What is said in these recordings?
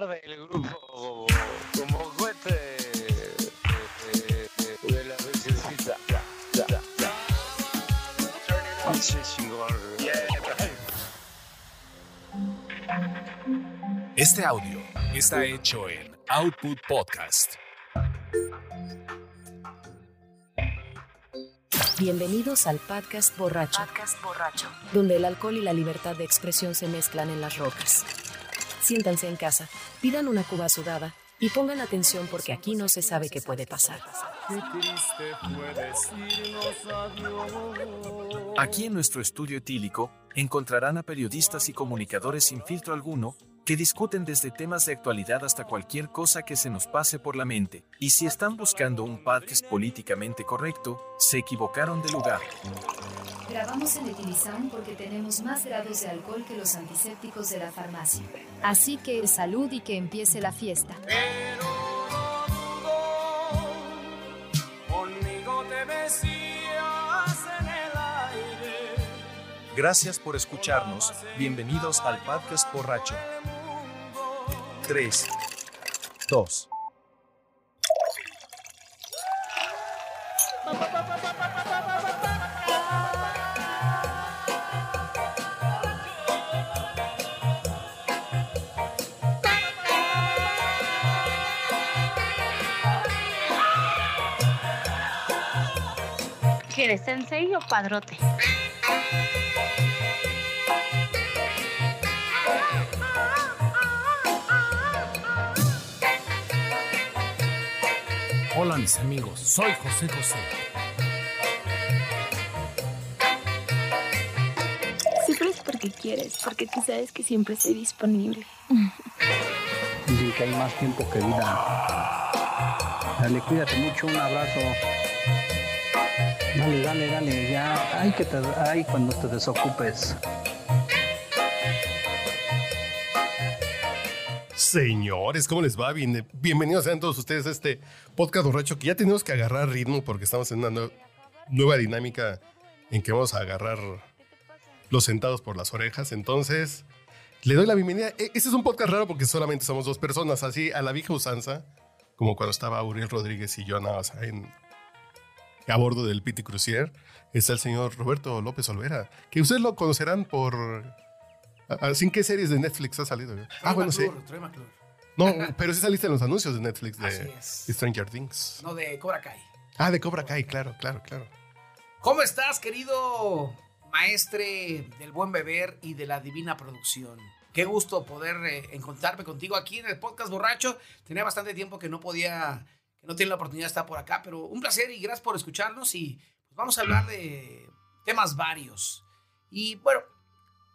arde el grupo como cohete de la virgencita. Ya, ya, ya, ya. Sí, chingón. Este audio está hecho en Output Podcast. Bienvenidos al podcast borracho, donde el alcohol y la libertad de expresión se mezclan en las rocas. Siéntanse en casa, pidan una cuba sudada y pongan atención porque aquí no se sabe qué puede pasar. Aquí en nuestro estudio etílico encontrarán a periodistas y comunicadores sin filtro alguno que discuten desde temas de actualidad hasta cualquier cosa que se nos pase por la mente. Y si están buscando un podcast políticamente correcto, se equivocaron de lugar. Grabamos en Etilizán porque tenemos más grados de alcohol que los antisépticos de la farmacia. Así que salud y que empiece la fiesta. Conmigo Gracias por escucharnos. Bienvenidos al podcast borracho. 3, 2, ¿Quieres sensei o padrote? Hola mis amigos, soy José José. Sufres porque quieres, porque tú sabes que siempre estoy disponible. Dicen que hay más tiempo que vida. Dale, cuídate mucho, un abrazo. Dale, dale, dale, ya. Ay, que te, ay, cuando te desocupes. Señores, ¿cómo les va? Bien- bienvenidos sean todos ustedes a este podcast borracho que ya tenemos que agarrar ritmo porque estamos en una nue- nueva dinámica en que vamos a agarrar los sentados por las orejas. Entonces, le doy la bienvenida. E- Este es un podcast raro porque solamente somos dos personas, así a la vieja usanza, como cuando estaba Uriel Rodríguez y yo en, a bordo del Piti Crucier. Está el señor Roberto López Olvera, que ustedes lo conocerán por... ¿Sin qué series de Netflix ha salido? Ah, bueno, sí. Troy McClure. No, pero sí saliste en los anuncios de Netflix de Así es. Stranger Things. No, de Cobra Kai. Ah, de Cobra Kai, claro, claro, claro. ¿Cómo estás, querido maestre del buen beber y de la divina producción? Qué gusto poder eh, encontrarme contigo aquí en el podcast borracho. Tenía bastante tiempo que no podía, que no tenía la oportunidad de estar por acá, pero un placer y gracias por escucharnos y pues, vamos a hablar de temas varios. Y bueno,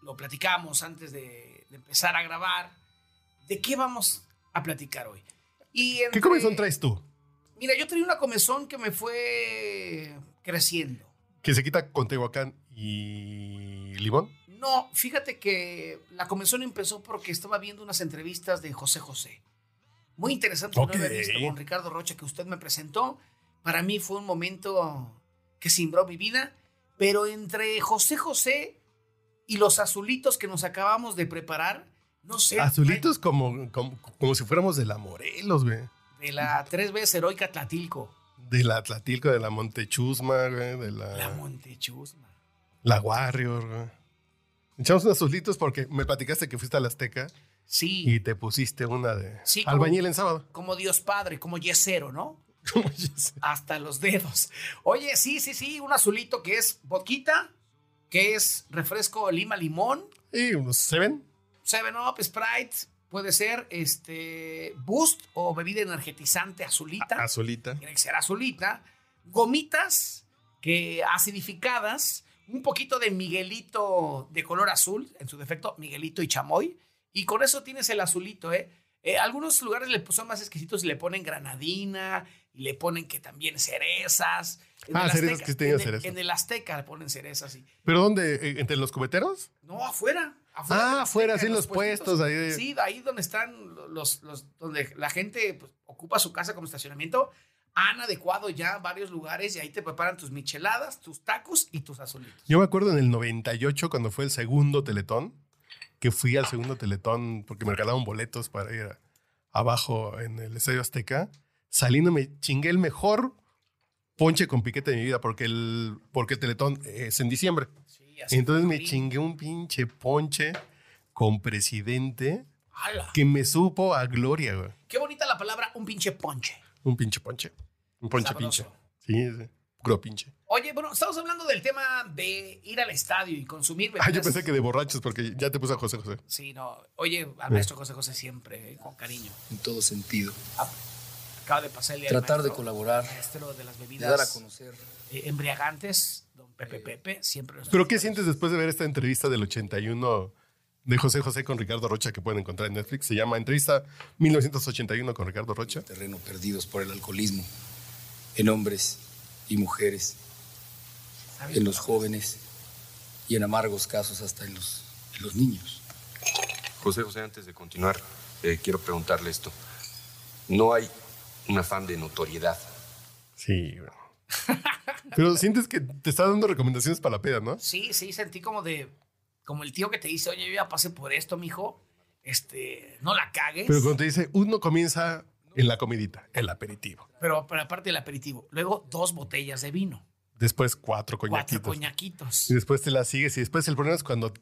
lo platicamos antes de, de empezar a grabar. ¿De qué vamos a platicar hoy? Y ¿Qué entre- comezón traes tú? Mira, yo tenía una comezón que me fue creciendo. Que se quita con Tehuacán y limón. No, fíjate que la comezón empezó porque estaba viendo unas entrevistas de José José. Muy interesante, Ok. no había visto con Ricardo Rocha que usted me presentó. Para mí fue un momento que cimbró mi vida, pero entre José José y los azulitos que nos acabamos de preparar, no sé. Azulitos como, como, como si fuéramos de la Morelos, güey. De la tres veces heroica Tlatilco. De la Atlatilco, de la Montechusma, güey. De la, La la, Montechusma. Warrior, güey. Echamos unos azulitos porque me platicaste que fuiste a la Azteca Sí. y te pusiste una de Sí, como- albañil en sábado. como Dios Padre, como yesero, ¿no? Como sé. Hasta los dedos. Oye, sí, sí, sí, un azulito que es boquita, que es refresco lima limón, Y unos Seven. Seven Up, Sprite, puede ser este Boost o bebida energetizante azulita. Azulita. Tiene que ser azulita. Gomitas que acidificadas, un poquito de Miguelito de color azul, en su defecto Miguelito y chamoy, y con eso tienes el azulito, ¿eh? Eh, algunos lugares le son más exquisitos y le ponen granadina, y le ponen que también cerezas. En Ah, cerezas Azteca- que tengan en el- cereza. En el Azteca le ponen cerezas, y ¿Pero dónde? ¿E- ¿Entre los cubeteros? no, afuera. Ah, Azteca, afuera, sí, en los puestos ahí de- Sí, ahí donde están los, los donde la gente pues, ocupa su casa como estacionamiento. Han adecuado ya varios lugares y ahí te preparan tus micheladas, tus tacos y tus azulitos. Yo me acuerdo en el 98 cuando fue el segundo Teletón, que fui al segundo Teletón porque me regalaron boletos para ir a, abajo en el Estadio Azteca, saliendo me chingué el mejor ponche con piquete de mi vida, porque el, porque el Teletón es en diciembre. Sí, así Entonces me chingué un pinche ponche con presidente ¡Hala! que me supo a gloria, güey. Qué bonita la palabra, un pinche ponche. Un pinche ponche. Un ponche Sabroso. pinche. Sí, sí. Puro pinche. Oye, bueno, estamos hablando del tema de ir al estadio y consumir Ah, yo bebidas. pensé que de borrachos, porque ya te puse a José José. Sí, no. Oye, al maestro José José siempre, eh, con cariño. en todo sentido. Acaba de pasar el día Tratar de colaborar, maestro de las de bebidas dar a conocer. eh, embriagantes, don Pepe Pepe, siempre. nos- ¿Pero qué sientes después de ver esta entrevista del 81 de José José con Ricardo Rocha que pueden encontrar en Netflix? Se llama Entrevista 1981 con Ricardo Rocha. terreno perdidos por el alcoholismo, en hombres y mujeres, en los jóvenes y en amargos casos hasta en los, en los niños. José José, antes de continuar, eh, quiero preguntarle esto. No hay un afán de notoriedad. Sí. Pero sientes que te está dando recomendaciones para la peda, ¿no? Sí, sí, sentí como de. Como el tío que te dice, oye, yo ya pasé por esto, mijo. Este, no la cagues. Pero cuando te dice, uno comienza en la comidita, el aperitivo. Pero, pero aparte del aperitivo. Luego, dos botellas de vino. Después cuatro Cuatro coñaquitos. coñaquitos. Y después te la sigues. Y después el problema es cuando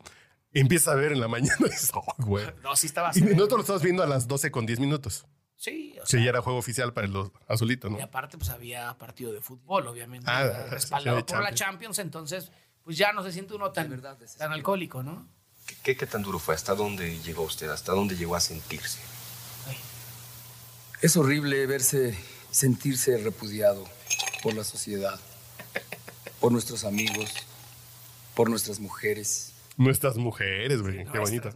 empiezas a ver en la mañana. y dices, "Oh, güey". No, sí estaba Y nosotros lo estamos viendo a las 12 con 10 minutos. Sí, o Sí, sea, ya era juego oficial para el azulito, ¿no? Y aparte, pues había partido de fútbol, obviamente. Ah, respaldado por la Champions. Entonces, pues ya no se siente uno tan, tan alcohólico, ¿no? ¿Qué, qué, qué tan duro fue? ¿Hasta dónde llegó usted? ¿Hasta dónde llegó a sentirse? Es horrible verse, sentirse repudiado por la sociedad, por nuestros amigos, por nuestras mujeres. Nuestras mujeres, güey. Qué bonito.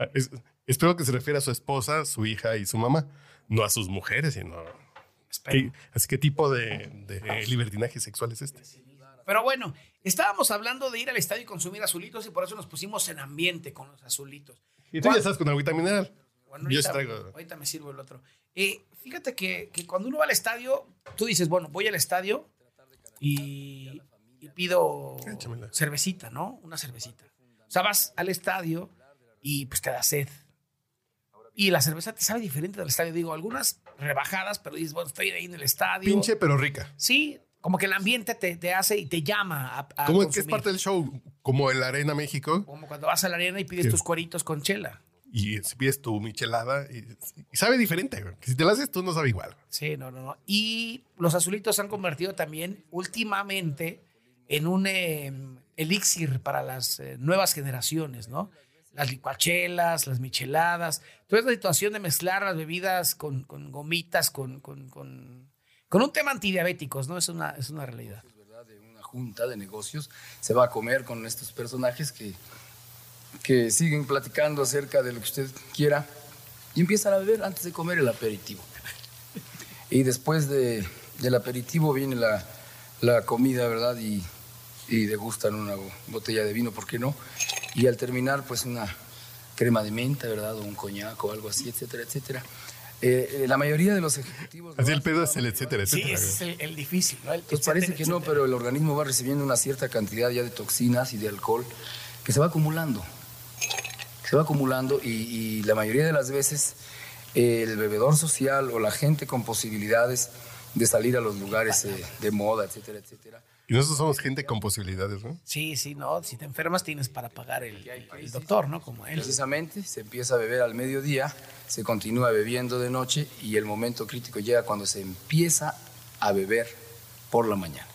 Ah, es- espero que se refiera a su esposa, su hija y su mamá. No a sus mujeres, sino... ¿Qué- así qué tipo de, de libertinaje sexual es este? Pero bueno, estábamos hablando de ir al estadio y consumir azulitos y por eso nos pusimos en ambiente con los azulitos. Y tú ya estás con agüita mineral. Bueno, Yo ahorita, sí traigo... ahorita me sirvo el otro. Eh, fíjate que, que cuando uno va al estadio, tú dices, bueno, voy al estadio y, y pido Échamela. cervecita, ¿no? Una cervecita. O sea, vas al estadio y pues te da sed. Y la cerveza te sabe diferente del estadio. Digo, algunas rebajadas, pero dices, bueno, estoy ahí en el estadio. Pinche pero rica. Sí, como que el ambiente te, te hace y te llama a, a Como que es parte del show, como el Arena México, Como cuando vas a la arena y pides tus cueritos con chela. y pides tu michelada, y, y sabe diferente, güey. Si te la haces tú no sabe igual. Sí, no, no, no. Y los azulitos se han convertido también últimamente en un eh, elixir para las eh, nuevas generaciones, ¿no? Las licuachelas, las micheladas, toda esta situación de mezclar las bebidas con, con gomitas, con, con, con, un tema antidiabéticos, ¿no? Es una, es una realidad. de una junta de negocios, se va a comer con estos personajes que, que siguen platicando acerca de lo que usted quiera y empiezan a beber antes de comer el aperitivo. Y después de, del aperitivo viene la, la comida, ¿verdad? Y, y degustan una botella de vino, ¿por qué no? Y al terminar, pues una crema de menta, ¿verdad? O un coñac o algo así, etcétera, etcétera. Eh, eh, la mayoría de los ejecutivos... Así el pedo es el etcétera, Sí, etcétera. ese es el, el difícil, ¿no? El Pues parece etcétera, que no, etcétera. pero el organismo va recibiendo una cierta cantidad ya de toxinas y de alcohol que se va acumulando. Se va acumulando y, y la mayoría de las veces eh, el bebedor social o la gente con posibilidades de salir a los lugares eh, de moda, etcétera, etcétera. Y nosotros somos gente con posibilidades, ¿no? Sí, sí, no. Si te enfermas tienes para pagar el, el doctor, ¿no? Como él. Precisamente se empieza a beber al mediodía, se continúa bebiendo de noche y el momento crítico llega cuando se empieza a beber por la mañana.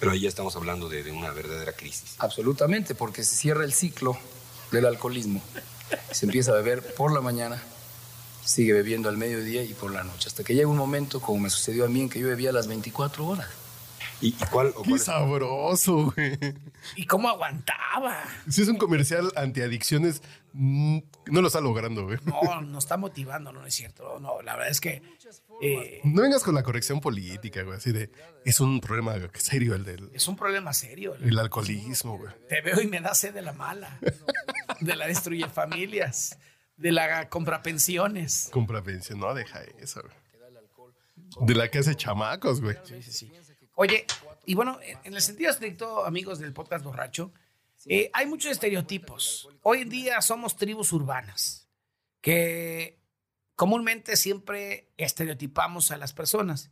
Pero ahí ya estamos hablando de, de una verdadera crisis. Absolutamente, porque se cierra el ciclo del alcoholismo. Se empieza a beber por la mañana, sigue bebiendo al mediodía y por la noche, hasta que llega un momento, como me sucedió a mí, en que yo bebía las 24 horas. ¿Y, y cuál, o Qué cuál sabroso, güey. ¿Y cómo aguantaba? Si es un comercial antiadicciones, mm, no lo está logrando, güey. No, nos está motivando, no es cierto. No, la verdad es que eh, No vengas con la corrección política, güey. Así de, es un problema serio el del es un problema serio. el alcoholismo, güey. Te veo y me da sed de la mala, de la destruye familias, de la compra pensiones. Compra pensión, no, deja eso, güey. De la que hace chamacos, güey. Oye, y bueno, en el sentido estricto, amigos del podcast borracho, eh, hay muchos estereotipos. Hoy en día somos tribus urbanas que comúnmente siempre estereotipamos a las personas.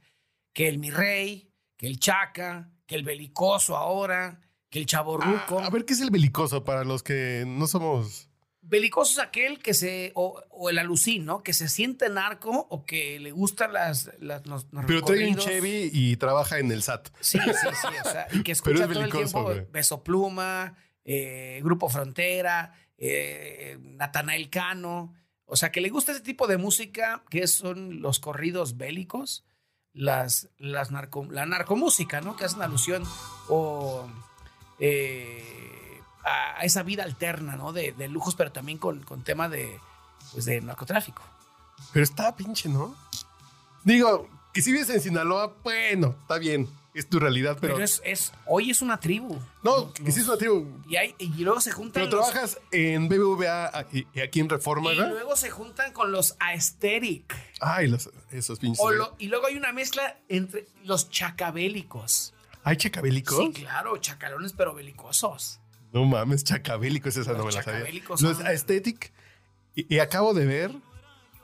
Que el mi rey, que el chaca, que el belicoso ahora, que el chaborruco. Ah, a ver, ¿qué es el belicoso para los que no somos... Belicoso es aquel que se, o, o el alucín, ¿no? Que se siente narco o que le gustan las, las los, los Pero trae un. Chevy y trabaja en el SAT. Sí, sí, sí. O sea, y que escucha es todo el tiempo. Beso Pluma, eh, Grupo Frontera, eh, Natanael Cano. O sea, que le gusta ese tipo de música que son los corridos bélicos, las, las narco, la narcomúsica, ¿no? Que hacen alusión o eh, a esa vida alterna, ¿no? De, de lujos, pero también con, con tema de, pues, de narcotráfico. Pero está pinche, ¿no? Digo, que si vives en Sinaloa, bueno, está bien. Es tu realidad, pero... Pero, es, es- hoy es una tribu. no, que sí es una tribu. Y, hay, y luego se juntan Pero los- trabajas en BBVA y, aquí en Reforma, Y ¿verdad? luego se juntan con los aesthetic. Ay, los, esos pinches. Lo- y luego hay una mezcla entre los chacabélicos. ¿Hay chacabélicos? Sí, claro, chacalones pero belicosos. No mames, chacabélicos, esa no me la sabía. Los aesthetic. Y, y acabo de ver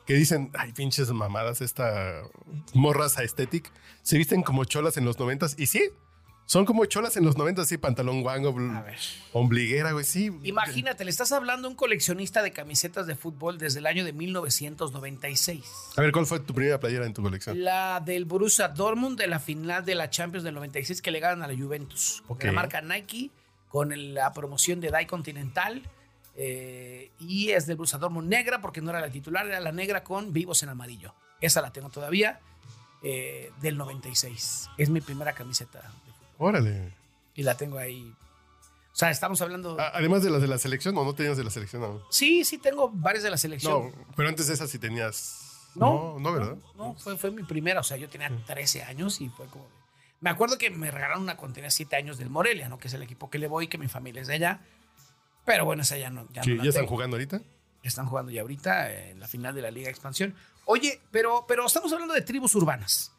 que dicen, ay, pinches mamadas, esta morras aesthetic. Se visten como cholas en los noventas. Y sí, son como cholas en los noventas, sí, pantalón guango, ombliguera, güey, sí. Imagínate, le estás hablando a un coleccionista de camisetas de fútbol desde el año de 1996. A ver, ¿cuál fue tu primera playera en tu colección? La del Borussia Dortmund de la final de la Champions del 96 que le ganan a la Juventus. De la marca Nike con la promoción de Dai Continental. eh, y es del Borussia Dortmund negra porque no era la titular, era la negra con vivos en amarillo. Esa la tengo todavía eh, del 96. Es mi primera camiseta de fútbol. Órale. y la tengo ahí. O sea, estamos hablando... A- Además de las de la selección, ¿o no tenías de la selección aún? Sí, sí, tengo varias de la selección. No, pero antes de esas sí tenías. No, no, no, ¿verdad? No, fue, fue mi primera. O sea, yo tenía 13 años y fue como. De- Me acuerdo que me regalaron una tenía 7 años del Morelia, ¿no? Que es el equipo que le voy, que mi familia es de allá. Pero bueno, esa ya no. Ya, Sí, no la ¿Ya están tengo. jugando ahorita? Están jugando ya ahorita en la final de la Liga Expansión. Oye, pero, pero estamos hablando de tribus urbanas.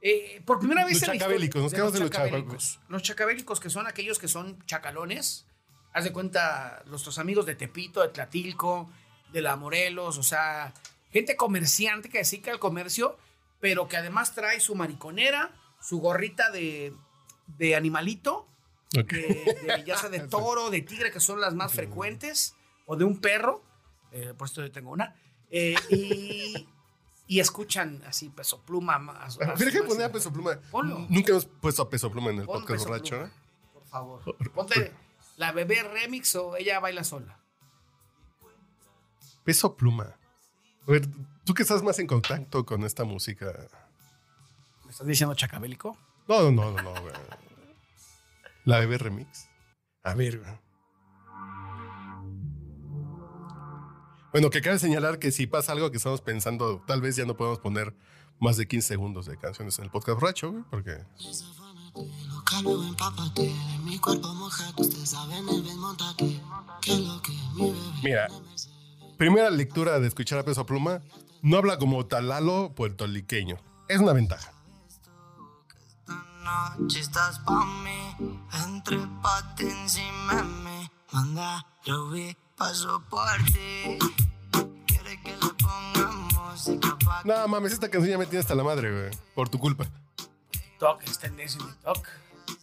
Eh, por primera vez Los en chacabélicos, nos quedamos en los chacabélicos. Los chacabélicos, que son aquellos que son chacalones. Haz de cuenta, nuestros amigos de Tepito, de Tlatilco, de la Morelos, o sea, gente comerciante que se dedica al comercio, pero que además trae su mariconera, su gorrita de, de animalito, Ok. de, de- ya sea de toro, de tigre, que son las más frecuentes, o de un perro, eh, por esto yo tengo una, eh, y, y escuchan así peso pluma más. Mira que poner a Peso Pluma. Ponlo. Nunca hemos puesto a Peso Pluma en el Pon podcast borracho, Pluma, ¿eh? Por favor. Ponte la bebé remix o ella baila sola. Peso Pluma. A ver, tú que estás más en contacto con esta música. ¿Me estás diciendo chacabélico? No, no, no, no, güey. La bebé remix. A ver, güey. Bueno, que cabe señalar que si pasa algo que estamos pensando, tal vez ya no podemos poner más de 15 segundos de canciones en el podcast borracho, güey, porque. Mira, primera lectura de escuchar a Peso Pluma, no habla como talalo puertoliqueño. Es una ventaja. Noche estás pa' mí. Entre pate encima de mí. Manda, lo vi, paso por ti. Quiere que le ponga música pa' No mames, esta canción ya me tiene hasta la madre, güey. Por tu culpa. TikTok, es tendencia en TikTok.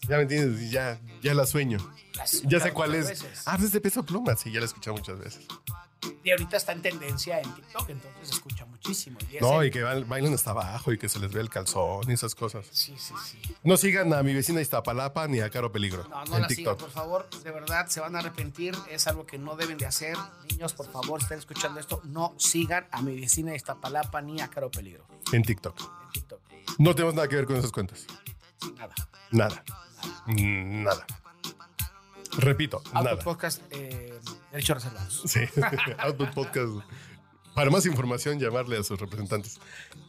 Ya me entiendes, y ya, ya la sueño. La Ya sé cuál es. veces. Ah, pues es de peso pluma. Sí, ya la he escuchado muchas veces. Y ahorita está en tendencia en TikTok, entonces se escucha muchísimo. Y No, el- y que bail- bailan hasta abajo y que se les ve el calzón y esas cosas. Sí, sí, sí. No sigan a mi vecina Iztapalapa ni a Caro Peligro No, no en la sigan, TikTok. por favor. De verdad, se van a arrepentir. Es algo que no deben de hacer. Niños, por favor, estén escuchando esto. No sigan a mi vecina Iztapalapa ni a Caro Peligro. En TikTok. En TikTok. No tenemos nada que ver con esas cuentas. Nada. Nada. Mm, Nada. Repito, Auto nada. Podcast, eh, derechos reservados. Sí, Output Podcast. Para más información, llamarle a sus representantes.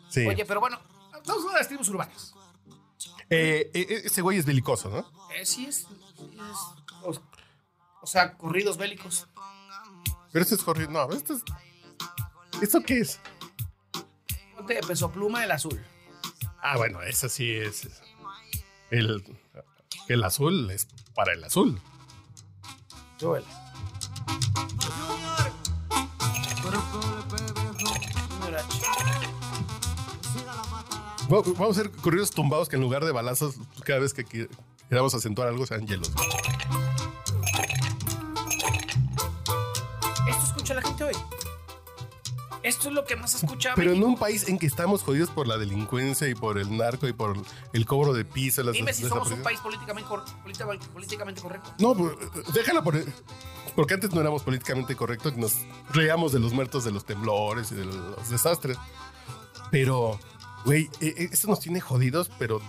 Sí. Oye, pero bueno, vamos a las tribus urbanas. Eh, eh, ese güey es belicoso, ¿no? Eh, sí, es. o, o sea, corridos bélicos. Pero este es corrido. No, este es. ¿Esto qué es? Ponte de peso pluma el azul. Ah, bueno, ese sí es. El, el azul es para el azul. Súbele. Junior Vamos a hacer corridos tumbados que en lugar de balazos, cada vez que queramos acentuar algo, sean hielos. Esto escucha la gente hoy. Esto es lo que más escucha Pero en México. un país en que estamos jodidos por la delincuencia y por el narco y por el cobro de piso. las Dime si somos un país políticamente, cor- política- políticamente correcto. No, pues, déjala por... Porque antes no éramos políticamente correctos y nos reíamos de los muertos de los temblores y de los desastres. Pero, güey, eh, esto nos tiene jodidos, pero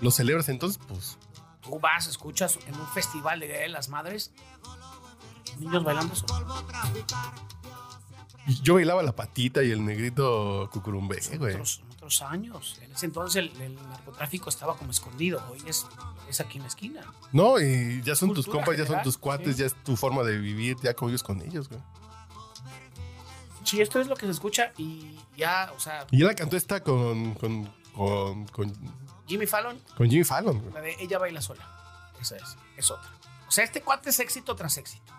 los celebras entonces, pues... Tú vas, escuchas en un festival de Día de las Madres, niños bailando. Yo bailaba la patita y el negrito cucurumbé, güey. Otros, otros años. En ese entonces el, el narcotráfico estaba como escondido. Hoy es, es aquí en la esquina. No, y ya son tus compas, ya son tus cuates, sí. ya es tu forma de vivir, ya convives con ellos, güey. Sí, esto es lo que se escucha y ya, o sea, Y la cantó esta con, con, con, con, Jimmy Fallon, con Jimmy Fallon, güey. la de Ella baila sola. Esa es, es otra. O sea, este cuate es éxito tras éxito.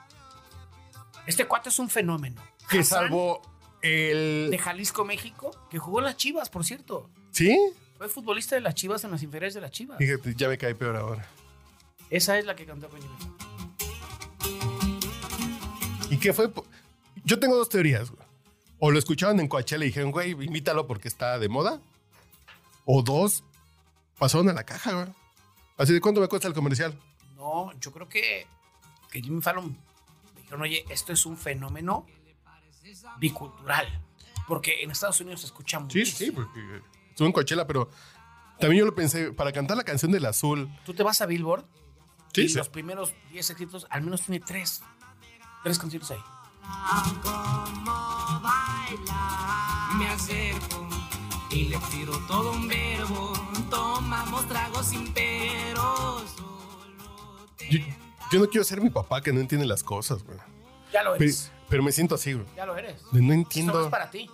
Este cuate es un fenómeno. Que Hassan, salvó el... de Jalisco, México, que jugó en las Chivas, por cierto. ¿Sí? Fue futbolista de las Chivas en las inferiores de las Chivas. Fíjate, ya me cae peor ahora. Esa es la que cantó con Jimmy Fallon. ¿Y qué fue? Yo tengo dos teorías, güey. O lo escuchaban en Coachella y dijeron, güey, invítalo porque está de moda. O dos, pasaron a la caja, güey. Así de cuánto me cuesta el comercial. No, yo creo que, que Jimmy Fallon dijeron, oye, esto es un fenómeno bicultural. Porque en Estados Unidos se escucha mucho. Sí, sí, porque estuve en Coachella, pero también yo lo pensé, para cantar la canción del azul. Tú te vas a Billboard Sí, y sí. los primeros 10 éxitos, al menos tiene tres. Tres canciones ahí. Me acerco y le tiro todo un verbo. Tomamos tragos sin peros. Yo, yo no quiero ser mi papá que no entiende las cosas, güey. Ya lo Pero, eres. pero me siento así, güey. Ya lo eres. No Esto no entiendo. es para ti.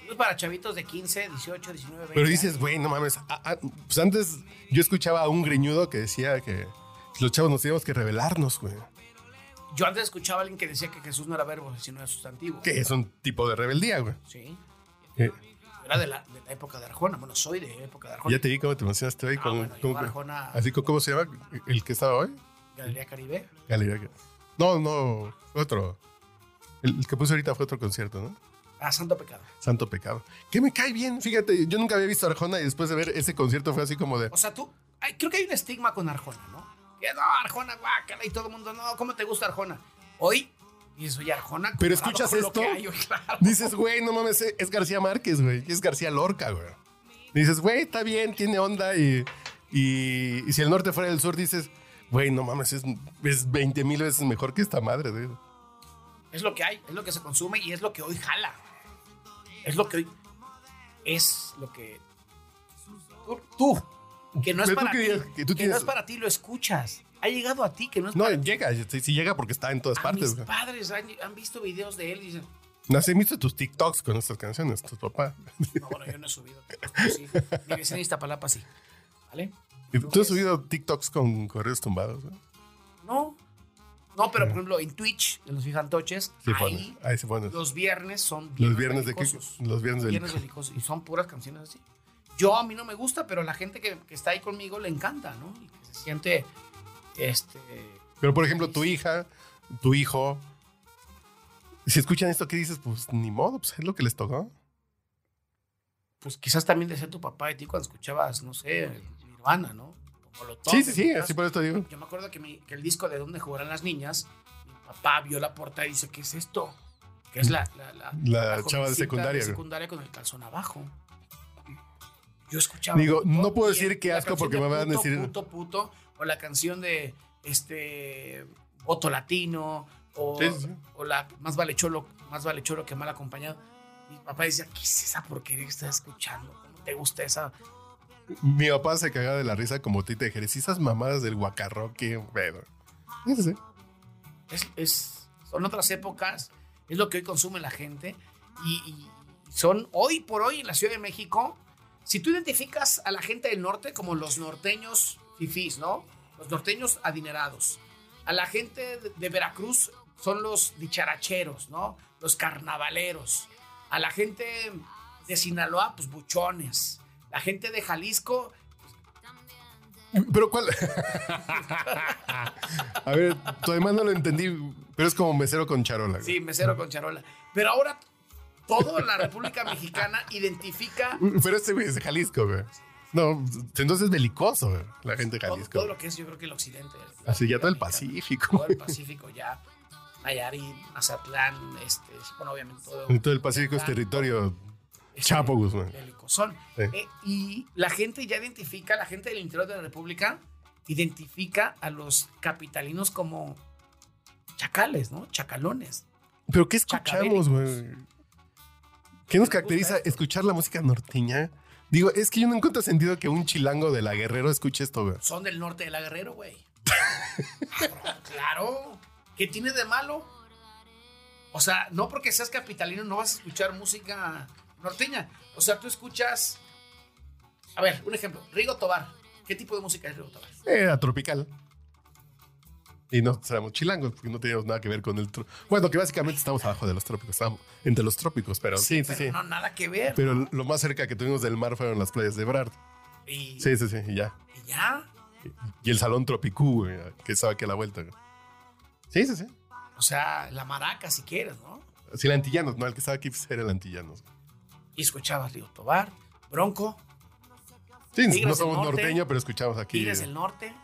Esto es para chavitos de 15, 18, 19, 20. Pero dices, güey, no mames. ah, ah, pues antes yo escuchaba a un greñudo que decía que los chavos nos teníamos que revelarnos, güey. Yo antes escuchaba a alguien que decía que Jesús no era verbo, sino era sustantivo. Que es un tipo de rebeldía, güey. Sí. Eh, Era de la, de la época de Arjona. Bueno, soy de época de Arjona. ya te vi cómo te emocionaste hoy. Ah, con, bueno, con- Arjona- así como, ¿cómo se llama? ¿El que estaba hoy? Galería Caribe. Galería. No, no, fue otro. El, el que puse ahorita fue otro concierto, ¿no? Ah, Santo Pecado. Santo Pecado. Que me cae bien, fíjate. Yo nunca había visto a Arjona y después de ver ese concierto fue así como de. O sea, tú, creo que hay un estigma con Arjona, ¿no? Que no, Arjona, guácala, y todo el mundo, no, ¿cómo te gusta Arjona? Hoy, dices, oye, Arjona. Pero escuchas con lo esto, que hay claro. dices, güey, no mames, es García Márquez, güey. Es García Lorca, güey. Dices, güey, está bien, tiene onda y, y, y si el norte fuera del sur, dices, güey, no mames, es, es 20 mil veces mejor que esta madre, güey. Es lo que hay, es lo que se consume y es lo que hoy jala. Es lo que hoy. Es lo que. Tú, tú, que no es para ti. que tú que tienes- no es para ti, lo escuchas. Ha llegado a ti, que no es No, para ti. llega, sí, sí llega porque está en todas A partes, mis padres han, han visto videos de él y dicen, No viste tus TikToks con estas canciones, tus papás. no, bueno, yo no he subido. Sí, mi vecina de Iztapalapa sí. ¿Vale? ¿Tú has subido TikToks con correos tumbados? No. No, pero por ejemplo en Twitch, en los fijantoches, Sí, ahí ahí se pone. los viernes son Los viernes de belicosos. Los viernes de Viernes belicosos. Y son puras canciones así. Yo a mí no me gusta, pero la gente que, que está ahí conmigo le encanta, ¿no? Y que se siente, este... Pero por ejemplo, tu hija, tu hijo, si escuchan esto, ¿qué dices? Pues ni modo, pues es lo que les tocó. Pues quizás también decía tu papá de ti cuando escuchabas, no sé, Nirvana, ¿no? Como lo Sí, sí, sí, así por esto digo. Yo me acuerdo que, mi- que el disco de Donde jugarán las niñas, mi papá vio la portada y dice, ¿qué es esto? Que es la, la, la, La chava de secundaria, güey. secundaria con el calzón abajo. Yo escuchaba. Digo, puto, no puedo decir la asco porque me van a decir- Puto, puto, o la canción de este Voto Latino, o, Sí, sí, sí. o la Más vale cholo, más vale cholo que mal acompañado. Mi papá decía, ¿qué es esa porquería que estás escuchando? ¿Cómo te gusta esa? Mi papá se cagaba de la risa como Tita de Jerez. Y esas mamadas del guacarroque, pero. Sí. Es, es- son otras épocas, es lo que hoy consume la gente. Y, y son hoy por hoy en la Ciudad de México. Si tú identificas a la gente del norte como los norteños fifís, ¿no? Los norteños adinerados. A la gente de, Veracruz son los dicharacheros, ¿no? Los carnavaleros. A la gente de Sinaloa, pues buchones. La gente de Jalisco, Pero cuál. A ver, todavía no lo entendí, pero es como mesero con charola. sí, mesero con charola. Pero ahora toda la República Mexicana identifica Pero este güey es de Jalisco, güey. No, entonces es belicoso, güey, la gente de Jalisco. todo lo que es, yo creo que el occidente. Así ya todo el Pacífico. Todo el Pacífico ya. Nayarit, Mazatlán, este, bueno, obviamente todo. Todo el Pacífico es territorio chapo, Guzmán. Belicosón. Eh, y la gente ya identifica, la gente del interior de la República identifica a los capitalinos como chacales, ¿no? Chacalones. ¿Pero qué escuchamos, güey? ¿Qué nos caracteriza escuchar la música norteña? Digo, es que yo no encuentro sentido que un chilango de la Guerrero escuche esto, güey. Son del norte de la Guerrero, güey. Claro. ¿Qué tiene de malo? O sea, no porque seas capitalino no vas a escuchar música norteña. O sea, tú escuchas. A ver, un ejemplo. Rigo Tobar. ¿Qué tipo de música es Rigo Tobar? Era tropical. Y no éramos chilangos, porque no teníamos nada que ver con el... Bueno, que básicamente estamos abajo de los trópicos, estábamos entre los trópicos, pero sí, sí, pero sí. no nada que ver. Pero lo más cerca que tuvimos del mar fueron las playas de Brard. y, Sí, sí, sí, y ya. y ya. Y el salón Tropicú, güey, que estaba aquí a la vuelta. güey. Sí, sí, sí. O sea, la maraca si quieres, ¿no? Sí, el Antillanos, no, el que estaba aquí pues, era el Antillanos. Y escuchabas Rigo Tobar, Bronco, Sí, no somos Norte. norteños, pero escuchamos aquí. Tigres del Norte.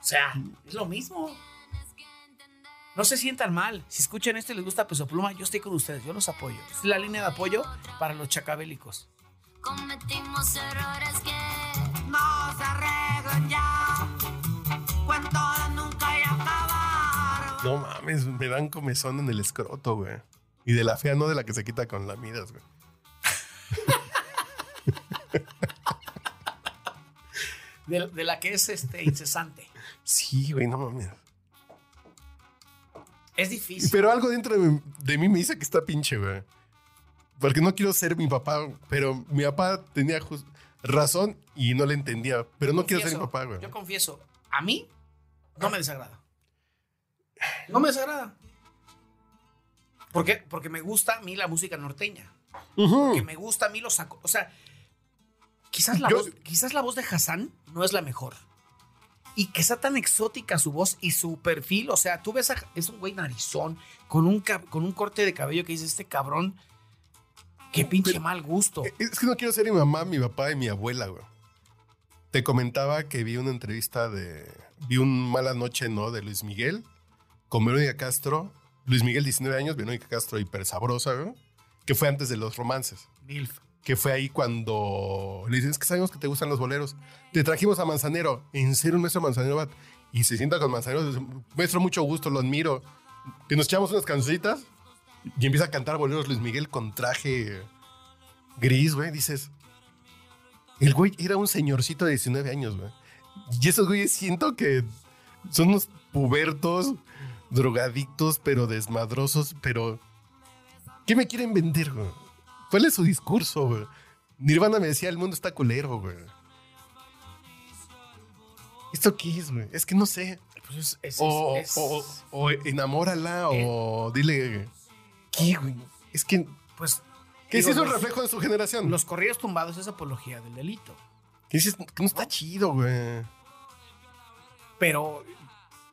O sea, es lo mismo. No se sientan mal. Si escuchan esto y les gusta Peso Pluma, yo estoy con ustedes, yo los apoyo. Es la línea de apoyo para los chacabélicos. Cometimos errores que no se arreglan ya. Cuento de nunca y acabar. No mames, me dan comezón en el escroto, güey. Y de la fea, no de la que se quita con lamidas, güey. De, de la que es este incesante. Sí, güey, no mames. Es difícil. Pero algo dentro de mí, de mí me dice que está pinche, güey. Porque no quiero ser mi papá, pero mi papá tenía razón y no le entendía. Pero no quiero ser mi papá, güey. Yo confieso, a mí no me desagrada. No me desagrada. ¿Por qué? Porque me gusta a mí la música norteña. Ujú. Porque me gusta a mí los. O sea, quizás la, Yo- voz, quizás la voz de Hassan no es la mejor. Y que sea tan exótica su voz y su perfil. O sea, tú ves a. Es un güey narizón, con un, con un corte de cabello que dice este cabrón. Qué pinche mal gusto. Es que no quiero ser mi mamá, mi papá y mi abuela, güey. Te comentaba que vi una entrevista de. Vi un Mala Noche, ¿no? De Luis Miguel con Verónica Castro. Luis Miguel, 19 años, Verónica Castro, hiper sabrosa, güey. Que fue antes de los romances. Milf. Que fue ahí cuando le dicen, es que sabemos que te gustan los boleros. Te trajimos a Manzanero. En serio, un maestro Manzanero. Y se sienta con Manzanero. Maestro, mucho gusto, lo admiro. Que nos echamos unas cancioncitas. Y empieza a cantar boleros Luis Miguel con traje gris, güey. Dices, el güey era un señorcito de 19 años, güey. Y esos güeyes siento que son unos pubertos, drogadictos, pero desmadrosos, pero... ¿Qué me quieren vender, güey? ¿Cuál es su discurso, güey? Nirvana me decía, el mundo está culero, güey. ¿Esto qué es, güey? Es que no sé. Pues es- es- o, es- o- o enamórala o dile... ¿Qué, güey? Es que... Pues. Sí digo, es un reflejo de su generación. Los corridos tumbados es apología del delito. Que dices que no está chido, güey. Pero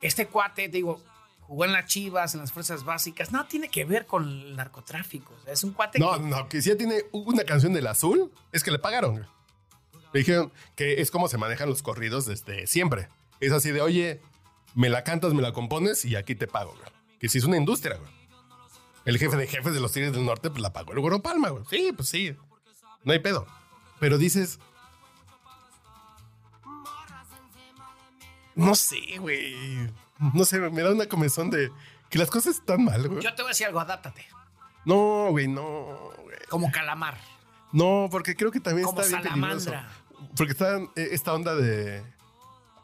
este cuate, te digo, jugó en las chivas, en las fuerzas básicas. Nada tiene que ver con el narcotráfico. O sea, es un cuate No, que. no, que si ya tiene una canción del azul, es que le pagaron. Le dijeron que es como se manejan los corridos desde siempre. Es así de, oye, me la cantas, me la compones y aquí te pago, güey. Que si es una industria, güey. El jefe de jefes de los Tigres del Norte, pues la pagó el Güero Palma, güey. Sí, pues sí. No hay pedo. Pero dices. No sé, güey. No sé, me da una comezón de que las cosas están mal, güey. Yo te voy a decir algo, adáptate. No, güey, no, güey. Como calamar. No, porque creo que también Como está bien peligroso. salamandra. Porque está eh, esta onda de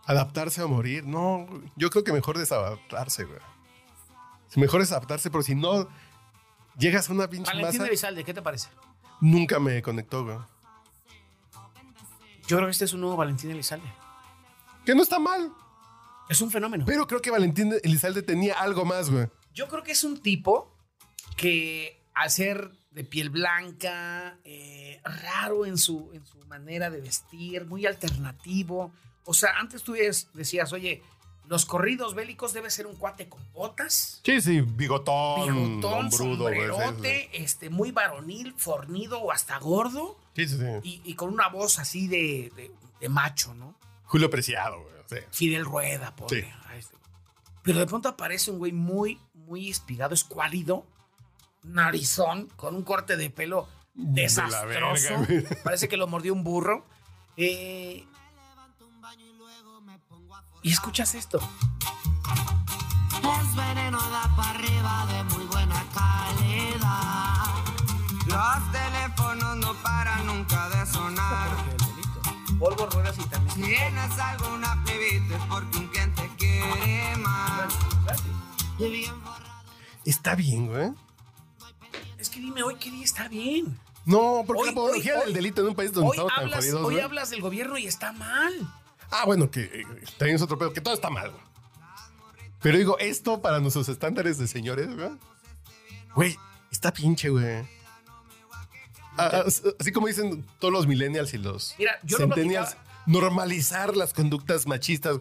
adaptarse a morir. No, yo creo que mejor desadaptarse, güey. Mejor es adaptarse, pero si no llegas a una pinche Valentín masa, Elizalde, ¿qué te parece? nunca me conectó, güey. Yo creo que este es un nuevo Valentín Elizalde. Que no está mal. Es un fenómeno. Pero creo que Valentín Elizalde tenía algo más, güey. Yo creo que es un tipo que al ser de piel blanca, eh, raro en su, en su manera de vestir, muy alternativo. O sea, antes tú decías, oye, los corridos bélicos debe ser un cuate con botas, Sí, sí, bigotón, bigotón, sí, sombrerote, este, muy varonil, fornido o hasta gordo, Sí, sí, sí. y, y con una voz así de, de- de macho, ¿no? Julio Preciado, güey. Sí. Fidel Rueda, pobre. Sí. este. Pero de pronto aparece un güey muy, muy espigado, escuálido, narizón, con un corte de pelo De desastroso. verga, güey. Parece que lo mordió un burro. Eh, y escuchas esto. Es veneno da para arriba de muy buena calidad. Los teléfonos no paran nunca de sonar. Polvo, ruedas y también. Si tienes alguna plebita es porque un cliente quiere más. Está bien, güey. Es que dime hoy qué día está bien. No, porque Hoy- la apología hoy- del delito en un país donde estamos tan jodidos, hoy güey. hablas del gobierno y está mal. Ah, bueno, que eh, también es otro pedo, que todo está mal, güey. Pero digo, esto para nuestros estándares de señores, güey. Güey, está pinche, güey. Ah, as- así como dicen todos los millennials y los Mira, yo centennials, normalizar las conductas machistas.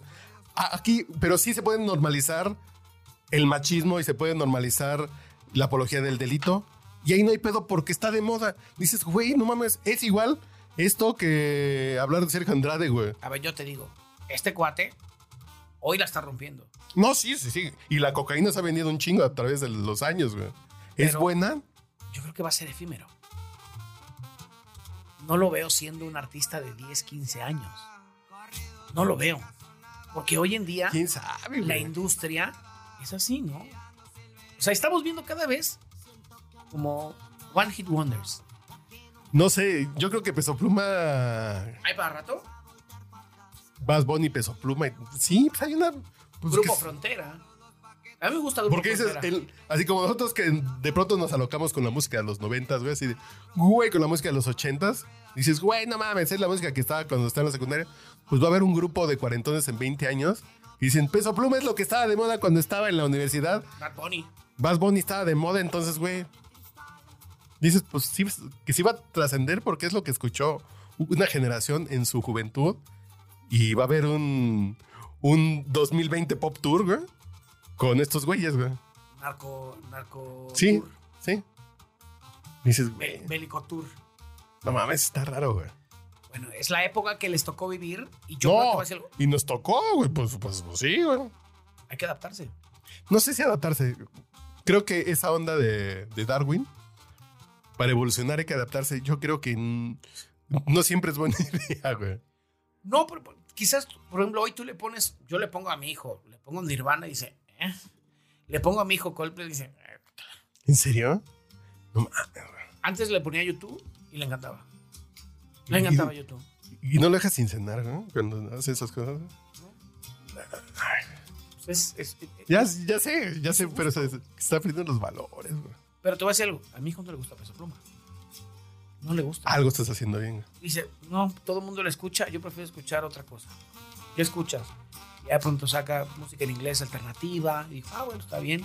Aquí, pero sí se puede normalizar el machismo y se puede normalizar la apología del delito. Y ahí no hay pedo porque está de moda. Dices, güey, no mames, es igual esto que hablar de Sergio Andrade, güey. A ver, yo te digo, este cuate hoy la está rompiendo. No, sí, sí, sí. Y la cocaína se ha vendido un chingo a través de los años, güey. ¿Es buena? Yo creo que va a ser efímero. No lo veo siendo un artista de 10, 15 años. No lo veo. Porque hoy en día ¿Quién sabe, la industria es así, ¿no? O sea, estamos viendo cada vez como One Hit Wonders. No sé, yo creo que Peso Pluma, ¿Hay para rato? Bass Bunny, Peso Pluma. Sí, pues hay una... pues, Grupo que- Frontera. A mí me gusta Grupo porque dices, el- así como nosotros que de pronto nos alocamos con la música de los noventas, güey, así de, güey, con la música de los ochentas, dices, güey, no mames, es la música que estaba cuando estaba en la secundaria, pues va a haber un grupo de cuarentones en 20 años y dicen, Peso Pluma es lo que estaba de moda cuando estaba en la universidad, Bad Bunny. Bass Bunny estaba de moda, entonces, güey, dices, pues sí, que sí va a trascender porque es lo que escuchó una generación en su juventud y va a haber un, un 2020 Pop Tour, güey, con estos güeyes, güey. Narco, Narco Sí, Tour. sí. Dices, güey, Bélico Tour. no mames, está raro, güey. Bueno, es la época que les tocó vivir y yo creo que No, va a ser- y nos tocó, güey, pues, pues, pues sí, güey. hay que adaptarse. No sé si adaptarse. Creo que esa onda de, de Darwin, para evolucionar hay que adaptarse. Yo creo que no siempre es buena idea, güey. No, pero pero quizás, por ejemplo, hoy tú le pones, yo le pongo a mi hijo, le pongo Nirvana y dice, ¿eh? Le pongo a mi hijo Coldplay y dice. ¿En serio? No mames, antes le ponía YouTube y le encantaba. Le encantaba YouTube. Y no lo dejas sin cenar, ¿no? Cuando hace esas cosas. Pues es- es- Ya, ya sé, ya sé, pero se, está perdiendo los valores, güey. pero te voy a decir algo, a mi hijo no le gusta Peso Pluma. No le gusta. Algo estás haciendo bien. Dice, no, todo el mundo le escucha, yo prefiero escuchar otra cosa. ¿Qué escuchas? Ya de pronto saca música en inglés alternativa. Y ah, bueno, está bien.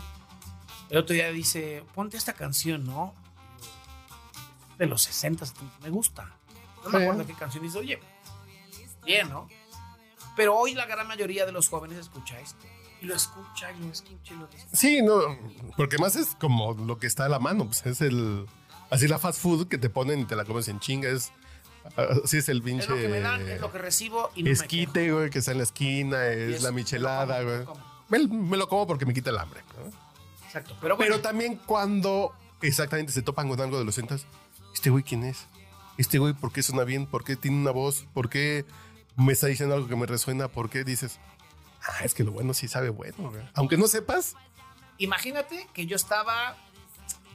El otro día dice, ponte esta canción, ¿no? De los 60, 70, me gusta. No me acuerdo qué canción. Dice, oye, bien, ¿no? Pero hoy la gran mayoría de los jóvenes escucha esto. Y lo escucha, y lo escucha, y lo escucha. Sí, no, porque más es como lo que está a la mano, pues es el. Así la fast food que te ponen y te la comes en chinga, es. Así es el pinche. Es lo que me dan, es lo que recibo y no me quejo. esquite, güey, que está en la esquina, es, es- la me michelada, como, güey. Me, me lo como porque me quita el hambre. ¿no? Exacto. Pero bueno, Pero también cuando exactamente se topan con algo de los centas, este güey, ¿quién es? Este güey, ¿por qué suena bien? ¿Por qué tiene una voz? ¿Por qué me está diciendo algo que me resuena? ¿Por qué dices, ah, es que lo bueno sí sabe bueno, güey? Aunque no sepas, imagínate que yo estaba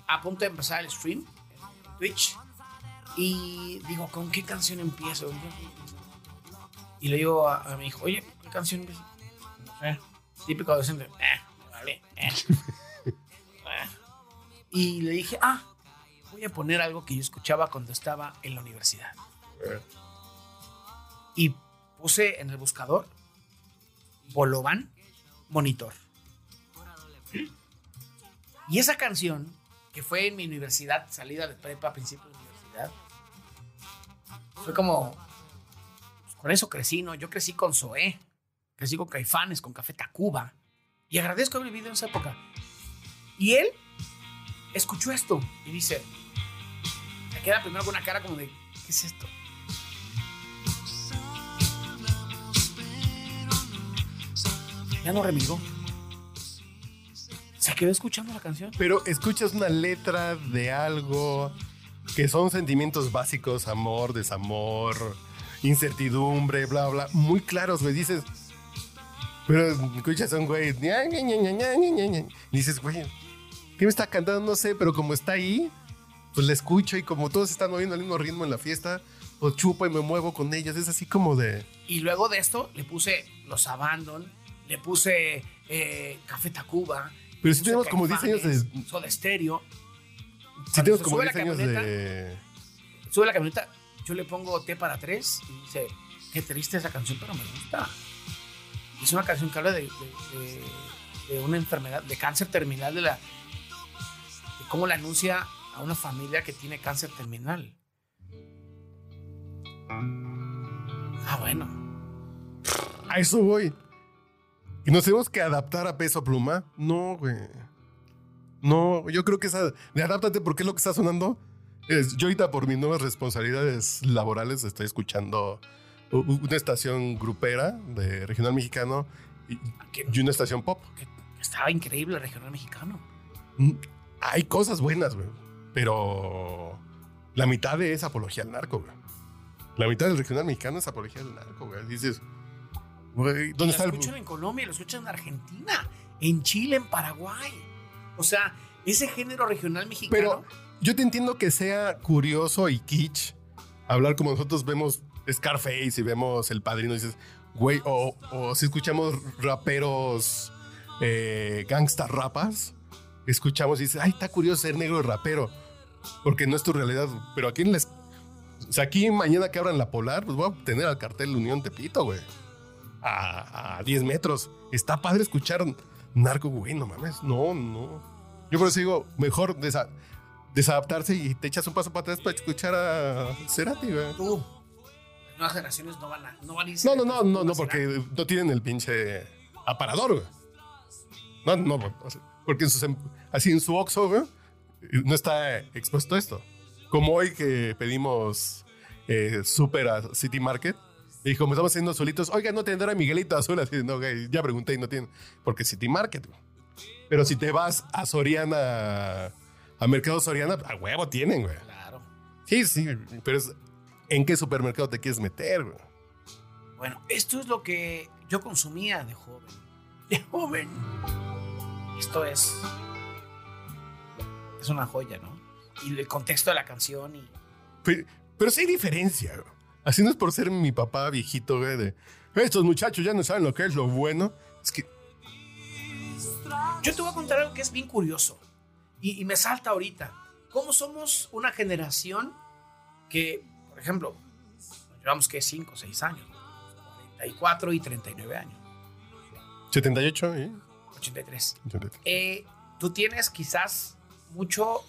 a punto de empezar el stream en Twitch y digo, ¿con qué canción empiezo? Y le digo a, a mi hijo, oye, ¿qué canción empiezo? No sé, típico adolescente, eh, vale, eh. Eh. Y le dije, ah, voy a poner algo que yo escuchaba cuando estaba en la universidad. Y puse en el buscador Bolovan Monitor. Y esa canción que fue en mi universidad, salida de prepa, principio de universidad. Fue como, pues, con eso crecí, ¿no? Yo crecí con Zoé, crecí con Caifanes, con Café Tacuba, y agradezco haber vivido en esa época. Y él escuchó esto y dice, me queda primero con una cara como de, ¿qué es esto? Ya no remigó. Se quedó escuchando la canción. Pero escuchas una letra de algo que son sentimientos básicos, amor, desamor, incertidumbre, bla, bla, muy claros, güey. Dices, pero escuchas a un güey, dices, güey, ¿qué me está cantando? No sé, pero como está ahí, pues le escucho y como todos están moviendo al mismo ritmo en la fiesta, pues chupo y me muevo con ellas. Es así como de... Y luego de esto le puse Los Abandon, le puse eh, Café Tacuba. Pero si tenemos como 10 años de... Soda Stereo. Si tenemos como sube 10 la años de... Sube la camioneta, yo le pongo T para tres y dice, qué triste esa canción, pero me gusta. Es una canción que habla de, de- de- de una enfermedad, de cáncer terminal, de la de cómo la anuncia a una familia que tiene cáncer terminal. Ah, bueno. A eso voy. ¿Y nos tenemos que adaptar a peso pluma? No, güey. No, yo creo que esa. De adáptate porque es lo que está sonando. Es, yo ahorita por mis nuevas responsabilidades laborales estoy escuchando una estación grupera de regional mexicano y, y una estación pop. Estaba increíble el regional mexicano. Mm, Hay cosas buenas, güey. Pero la mitad de es apología al narco, güey. La mitad del regional mexicano es apología al narco, güey. Dices, güey, ¿dónde lo está el.? escuchan en Colombia, lo escuchan en Argentina, en Chile, en Paraguay. O sea, ese género regional mexicano. Pero yo te entiendo que sea curioso y kitsch hablar como nosotros vemos Scarface y vemos El Padrino y dices, güey, o, si escuchamos raperos eh, gangsta rapas, escuchamos y dices, ay, está curioso ser negro y rapero, porque no es tu realidad. Pero aquí en les... O sea, aquí mañana que abran la Polar, pues voy a tener al cartel Unión Tepito, güey. A, a 10 metros. Está padre escuchar narco, güey, no mames. No, no. Yo por eso digo, mejor desa- desadaptarse y te echas un paso para atrás para escuchar a Cerati, güey. Tú. Las nuevas generaciones no van a, no van a irse No, no, no, no, porque no tienen el pinche aparador, güey. No, no, porque en sus em- así en su Oxxo, güey, no está expuesto esto. Como hoy que pedimos eh, súper a City Market, y como estamos haciendo solitos, oiga, no tendrá Miguelito Azul, así, no, güey, ya pregunté y no tienen, porque City Market, güey. Pero si te vas a Soriana, a Mercado Soriana, a huevo tienen, güey. Claro. Sí, sí, pero es, ¿en qué supermercado te quieres meter, güey? Bueno, esto es lo que yo consumía de joven. De joven. Esto es. Es una joya, ¿no? Y el contexto de la canción y. Pero, pero sí hay diferencia. güey. Así no es por ser mi papá viejito, güey, de estos muchachos ya no saben lo que es lo bueno. Es que Yo te voy a contar algo que es bien curioso. Y, y me salta ahorita. ¿Cómo somos una generación que, por ejemplo, llevamos que 5 o 6 años? 44 y 39 años. 78, ¿eh? 83. Eh, tú tienes quizás mucho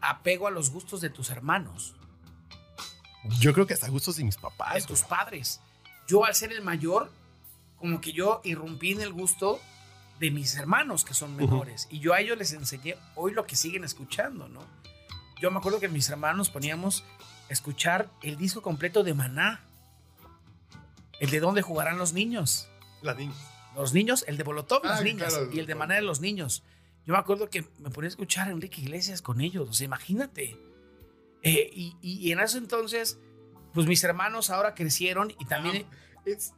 apego a los gustos de tus hermanos, Yo creo que hasta gustos de mis papás. de tus padres. Yo al ser el mayor, como que yo irrumpí en el gusto de mis hermanos que son menores. Y yo a ellos les enseñé hoy lo que siguen escuchando, ¿no? Yo me acuerdo que mis hermanos poníamos escuchar el disco completo de Maná. El de dónde jugarán los niños. La niña. Los niños, el de Bolotov, las Ah, niñas, claro. y el de Maná de los niños. Yo me acuerdo que me ponía a escuchar a Enrique Iglesias con ellos, o sea, imagínate. Eh, y, en ese entonces, pues mis hermanos ahora crecieron y también... es,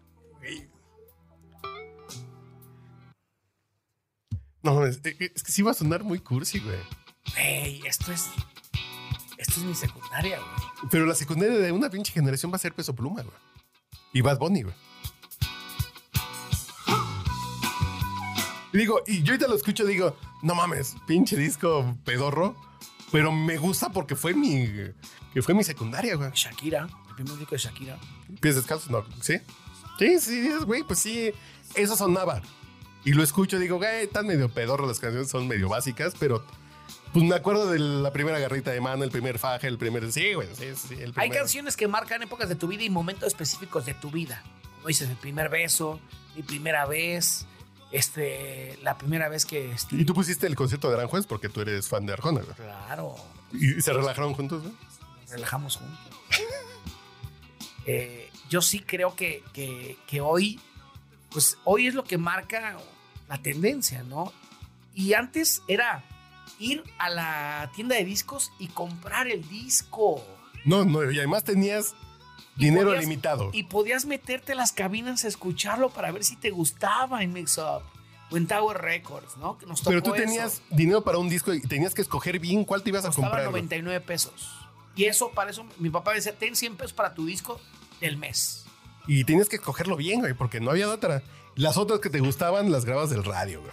No, es, es que sí va a sonar muy cursi, güey. Ey, esto es... Esto es mi secundaria, güey. Pero la secundaria de una pinche generación va a ser peso pluma, güey. Y Bad Bunny, güey. Y digo, y yo ahorita lo escucho, digo, no mames, pinche disco pedorro. Pero me gusta porque fue mi, que fue mi secundaria, güey. Shakira, el primer disco de Shakira. Pies descalzos, no, ¿sí? Sí, sí, dices, güey, pues sí, eso sonaba. Y lo escucho, digo, güey, están medio pedorro las canciones, son medio básicas, pero Pues me acuerdo de la primera garrita de mano, el primer faje, el primer. Sí, güey, sí, sí. El Hay canciones que marcan épocas de tu vida y momentos específicos de tu vida. Como dices, el primer beso, mi primera vez, este, la primera vez que... este, Y tú pusiste el concierto de Aranjuez porque tú eres fan de Arjona, güey. Claro, Y se relajaron juntos, güey. nos relajamos juntos. Eh, yo sí creo que, que- que hoy, pues hoy es lo que marca la tendencia, ¿no? Y antes era ir a la tienda de discos y comprar el disco. No, no, y además tenías dinero podías- limitado. Y podías meterte a las cabinas a escucharlo para ver si te gustaba en Mix Up o en Tower Records, ¿no? Que nos tocó Pero tú eso. tenías dinero para un disco y tenías que escoger bien cuál te ibas a Costaba comprar. güey. 99 pesos. Y eso, para eso, mi papá decía, ten 100 pesos para tu disco del mes. Y tenías que escogerlo bien, güey, porque no había otra. Las otras que te gustaban las grabas del radio, güey.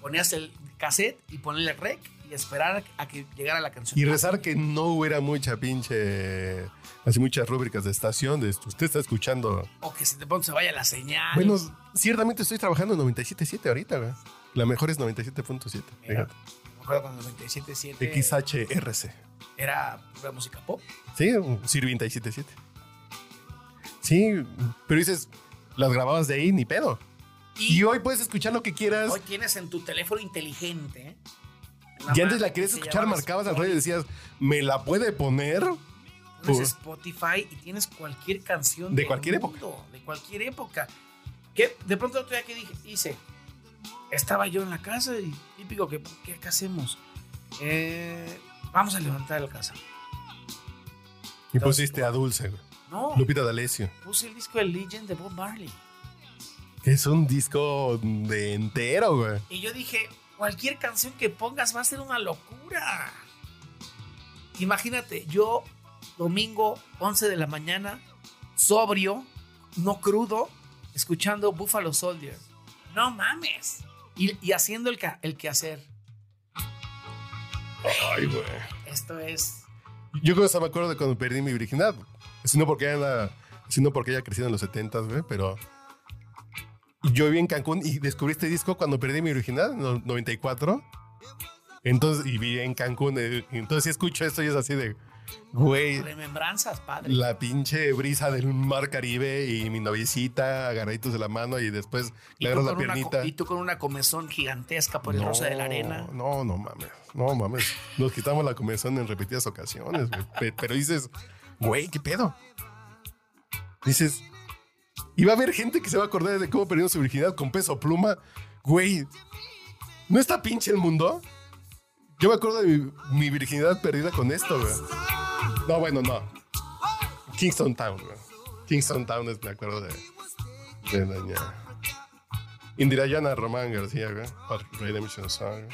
Ponías el cassette y ponerle rec y esperar a que llegara la canción. Y rezar que no hubiera mucha pinche. Así muchas rúbricas de estación. De usted está escuchando. O que se de pronto se vaya la señal. Bueno, ciertamente estoy trabajando en 97.7 ahorita, güey. La mejor es 97.7. Mira. Fíjate. Me acuerdo cuando 97.7 XHRC. era pura música pop. Sí, Sirvi 97.7. Sí, pero dices, las grababas de ahí, ni pedo. Y, hoy puedes escuchar lo que quieras. Hoy tienes en tu teléfono inteligente. ¿eh? En y antes la que querías escuchar, marcabas al radio y decías, ¿me la puede poner? Pones Por- Spotify y tienes cualquier canción De cualquier mundo, De cualquier época. Que de pronto otro día que dije, hice, estaba yo en la casa y típico que, ¿qué, qué hacemos? Eh, vamos a levantar la casa. Y pusiste a Dulce, güey. No. Lupita D'Alessio. Puse el disco de Legend de Bob Marley. Que es un disco de entero, güey. Y yo dije, cualquier canción que pongas va a ser una locura. Imagínate, yo domingo 11 de la mañana, sobrio, no crudo, escuchando Buffalo Soldier. No mames. Y, y haciendo el, el quehacer. Ay, güey. Esto es... Yo creo que me acuerdo de cuando perdí mi virginidad. Sino porque ella, sino porque ella creció en los 70, güey, pero yo viví en Cancún y descubrí este disco cuando perdí mi virginidad, en el 94. Entonces, y viví en Cancún. eh, Entonces, si escucho esto y es así de, güey, Remembranzas, padre. la pinche brisa del mar Caribe y mi noviecita agarraditos de la mano y después Y le agarras la una, piernita. y tú con una comezón gigantesca por el rosa de la arena. No, no mames. No mames. Nos quitamos la comezón en repetidas ocasiones, güey. Pe- Pero dices, güey, ¿qué pedo? Dices, y va a haber gente que se va a acordar de cómo perdieron su virginidad con peso pluma. Güey, ¿no está pinche el mundo? Yo me acuerdo de mi, mi virginidad perdida con esto, güey. No, bueno, no. Kingston Town, güey. Kingston Town es, me acuerdo de, de doña Indirayana Román García, güey. Por Redemption Song.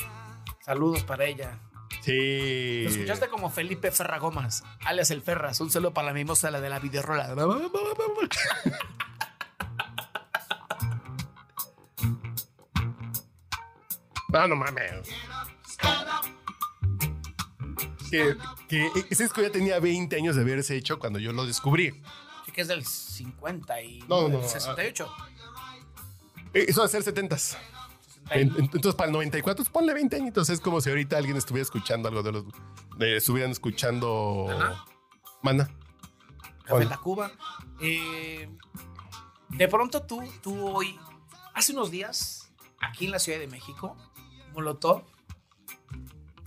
Saludos para ella. Sí. Lo escuchaste como Felipe Ferragomas, alias el Ferras. Un saludo para la mimosa, la de la videorola. No, no mames. Que, que ese disco ya tenía 20 años de haberse hecho cuando yo lo descubrí. Sí, que es del 50 y No, no, no. 68. Eh, Eso va a ser 70s. En- en- Entonces, para el 94, pues ponle 20 añitos. Es como si ahorita alguien estuviera escuchando algo de los. de- estuvieran escuchando. Mana. Café Tacuba. Eh, de pronto tú, tú hoy, hace unos días, aquí en la Ciudad de México, Molotov,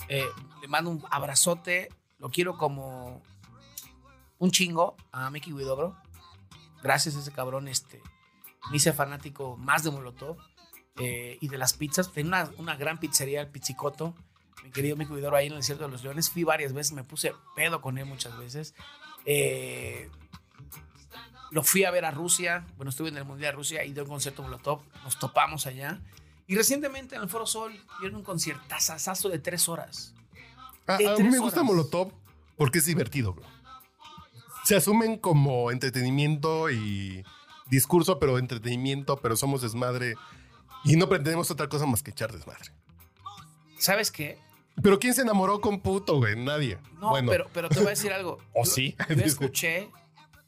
eh, le mando un abrazote, lo quiero como un chingo a Mickey Widobro. Gracias a ese cabrón, este, me hice fanático más de Molotov eh, y de las pizzas. Tenía una, gran pizzería, el Pizzicoto. Mi querido Mickey Widobro ahí en el desierto de los leones. Fui varias veces, me puse pedo con él muchas veces. Eh, lo fui a ver a Rusia. Bueno, estuve en el Mundial de Rusia y dio un concierto Molotov. Nos topamos allá. Y recientemente en el Foro Sol dieron un conciertazazazo de tres horas. A, De a mí me gusta horas. Molotov porque es divertido, bro. Se asumen como entretenimiento y discurso, pero entretenimiento, pero somos desmadre. Y no pretendemos otra cosa más que echar desmadre. ¿Sabes qué? Pero ¿quién se enamoró con puto, güey? Nadie. No, bueno, pero, pero te voy a decir algo. ¿O Yo- sí? Yo escuché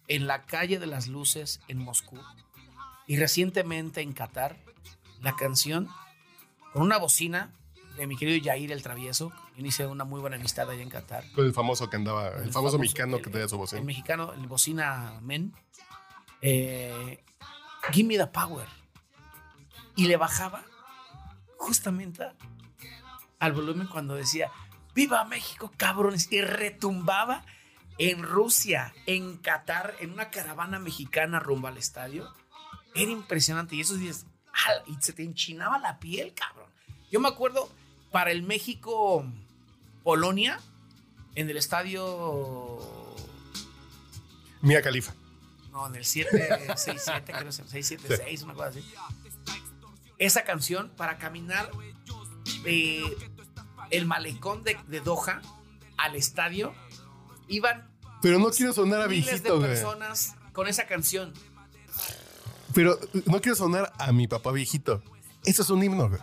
en la calle de las luces en Moscú y recientemente en Qatar la canción con una bocina de mi querido Yair el Travieso. Hice una muy buena amistad allá en Qatar. Con el famoso que andaba, el, famoso, mexicano que tenía su voz. El mexicano, el bocina men. Eh, Give me the power. Y le bajaba justamente al volumen cuando decía, ¡Viva México, cabrones! Y retumbaba en Rusia, en Qatar, en una caravana mexicana rumbo al estadio. Era impresionante. Y esos días. Y se te enchinaba la piel, cabrón. Yo me acuerdo para el México-Polonia, en el estadio. Mía Califa. No, en el 767, creo que es 676, sí. una cosa así. Esa canción para caminar de el malecón de, de Doha al estadio iban. Pero no quiero sonar a miles de güey. personas con esa canción. Pero no quiero sonar a mi papá viejito. Eso es un himno, güey.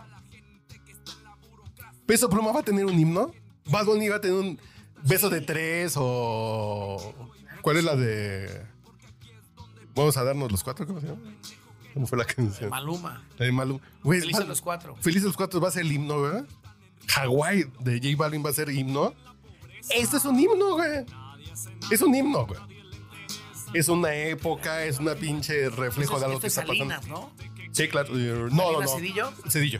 ¿Peso Pluma va a tener un himno? ¿Bad Bunny va a tener un beso de tres o... ¿Cuál es la de...? Vamos a darnos los cuatro, ¿cómo se llama? ¿Cómo fue la canción? Maluma. La de Maluma. Güey, Felices los cuatro. Felices los cuatro va a ser el himno, güey. Hawái de J Balvin va a ser himno. Esto es un himno, güey. Es un himno, güey. Es una época, es una pinche reflejo de algo que es está pasando. ¿no? Sí, claro. eh, No, no, ¿Salinas no. Cedillo? Cedillo.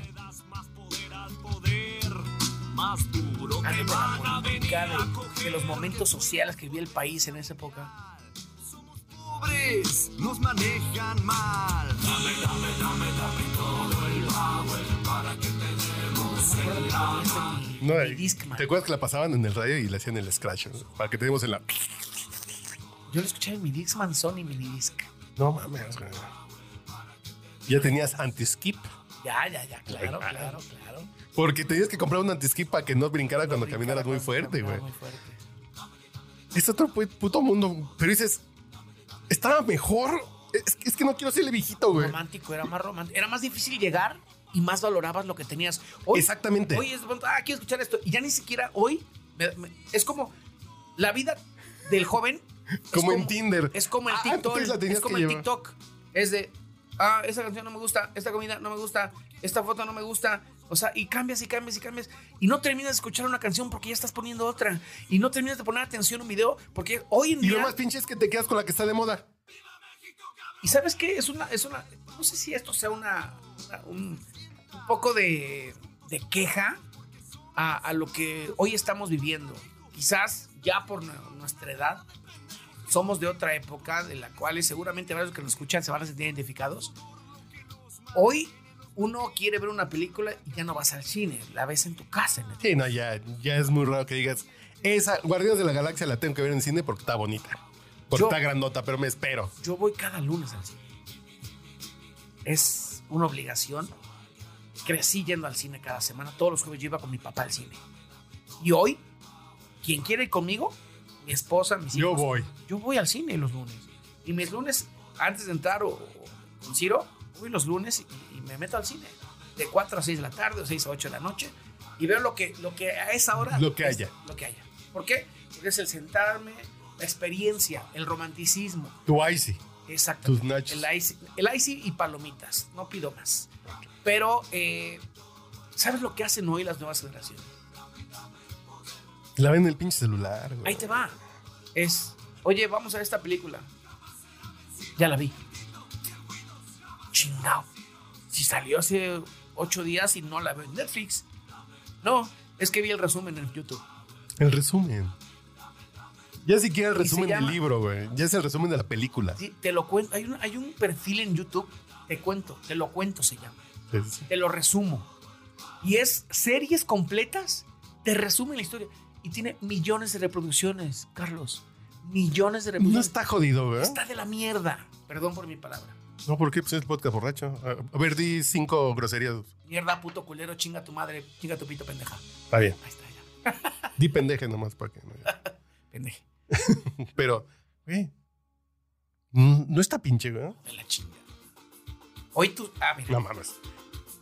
De los momentos sociales que vivía el país en esa época. pobres nos manejan mal. Dame, dame, dame, dame todo el power para que tenemos el. No, eh, ¿Te acuerdas que la pasaban en el radio y le hacían el scratch? eh? Para que tenemos en la. Yo lo escuchaba en mi Dixman Sony Minidisc. No mames, güey. Ya tenías anti-skip. Ya, ya, ya, claro, claro, claro. Porque tenías que comprar un anti-skip para que no brincara cuando caminaras muy fuerte, güey. Muy fuerte. Es otro pu- puto mundo. Pero dices, estaba mejor. Es, es que no quiero ser el viejito, güey. Romántico, era más romántico. Era más difícil llegar y más valorabas lo que tenías. Hoy, Exactamente. Hoy es, ah, quiero escuchar esto. Y ya ni siquiera hoy me- me- es como la vida del joven. Es Como en Tinder. Es como el Ah, TikTok. tenías Es como el. TikTok. Es de, ah, esa canción no me gusta, esta comida no me gusta, esta foto no me gusta. O sea, y cambias y cambias y cambias. Y no terminas de escuchar una canción porque ya estás poniendo otra. Y no terminas de poner atención a un video porque hoy en Y día. lo más pinche es que te quedas con la que está de moda. ¿Y sabes qué? Es una, es una, no sé si esto sea una, una- un, un poco de, de queja a, a lo que hoy estamos viviendo. Quizás ya por nu- nuestra edad somos de otra época de la cual seguramente varios que nos escuchan se van a sentir identificados. Hoy uno quiere ver una película y ya no vas al cine, la ves en tu casa. en el- Sí, no, ya, ya es muy raro que digas, esa Guardianes de la Galaxia la tengo que ver en cine porque está bonita. Porque Yo- está grandota, pero me espero. Yo voy cada lunes al cine. Es una obligación. Crecí yendo al cine cada semana. Todos los jueves yo iba con mi papá al cine. Y hoy, quien quiere ir conmigo, mi esposa, mis hijos. Yo voy. Yo voy al cine los lunes. Y mis lunes, antes de entrar o, o con Ciro, voy los lunes y, y me meto al cine. De 4 a 6 de la tarde o 6 a 8 de la noche. Y veo lo que, lo que a esa hora. Lo que es- haya. Lo que haya. ¿Por qué? Porque es el sentarme, la experiencia, el romanticismo. Tu icy. Exacto. Tus nachos. El icy, el icy y palomitas. No pido más. Pero, eh, ¿sabes lo que hacen hoy las nuevas generaciones? La ven en el pinche celular, güey. Ahí te va. Es, oye, vamos a ver esta película. Ya la vi. Chingao. Si salió hace ocho días y no la veo en Netflix. No, es que vi el resumen en YouTube. El resumen. Ya siquiera el resumen del libro, güey. Ya es el resumen de la película. Sí, te lo cuento. Hay un, hay un perfil en YouTube. Te cuento. Te lo cuento se llama. Sí, sí. Te lo resumo. Y es series completas. Te resumen la historia. Y tiene millones de reproducciones, Carlos. Millones de No reproducciones. está jodido, güey. Está de la mierda. Perdón por mi palabra. No, ¿por qué? Pues es el podcast borracho. A ver, di cinco groserías. Mierda, puto culero, chinga tu madre, chinga tu pito, pendeja. Está bien. Ahí está, ya. Di pendeje nomás para que no. Pendeje. Pero, güey. No está pinche, güey. De la chinga. Hoy tú. Ah, mira. No mames.